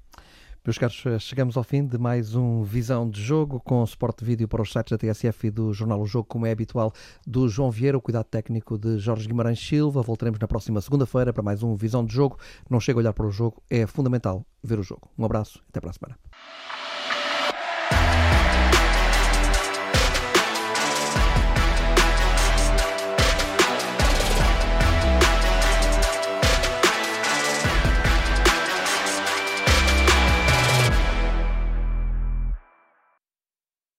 Meus caros, eh, chegamos ao fim de mais um Visão de Jogo com suporte de vídeo para os sites da TSF e do Jornal O Jogo, como é habitual, do João Vieira, o cuidado técnico de Jorge Guimarães Silva. Voltaremos na próxima segunda-feira para mais um Visão de Jogo. Não chega a olhar para o jogo, é fundamental ver o jogo. Um abraço até para a semana.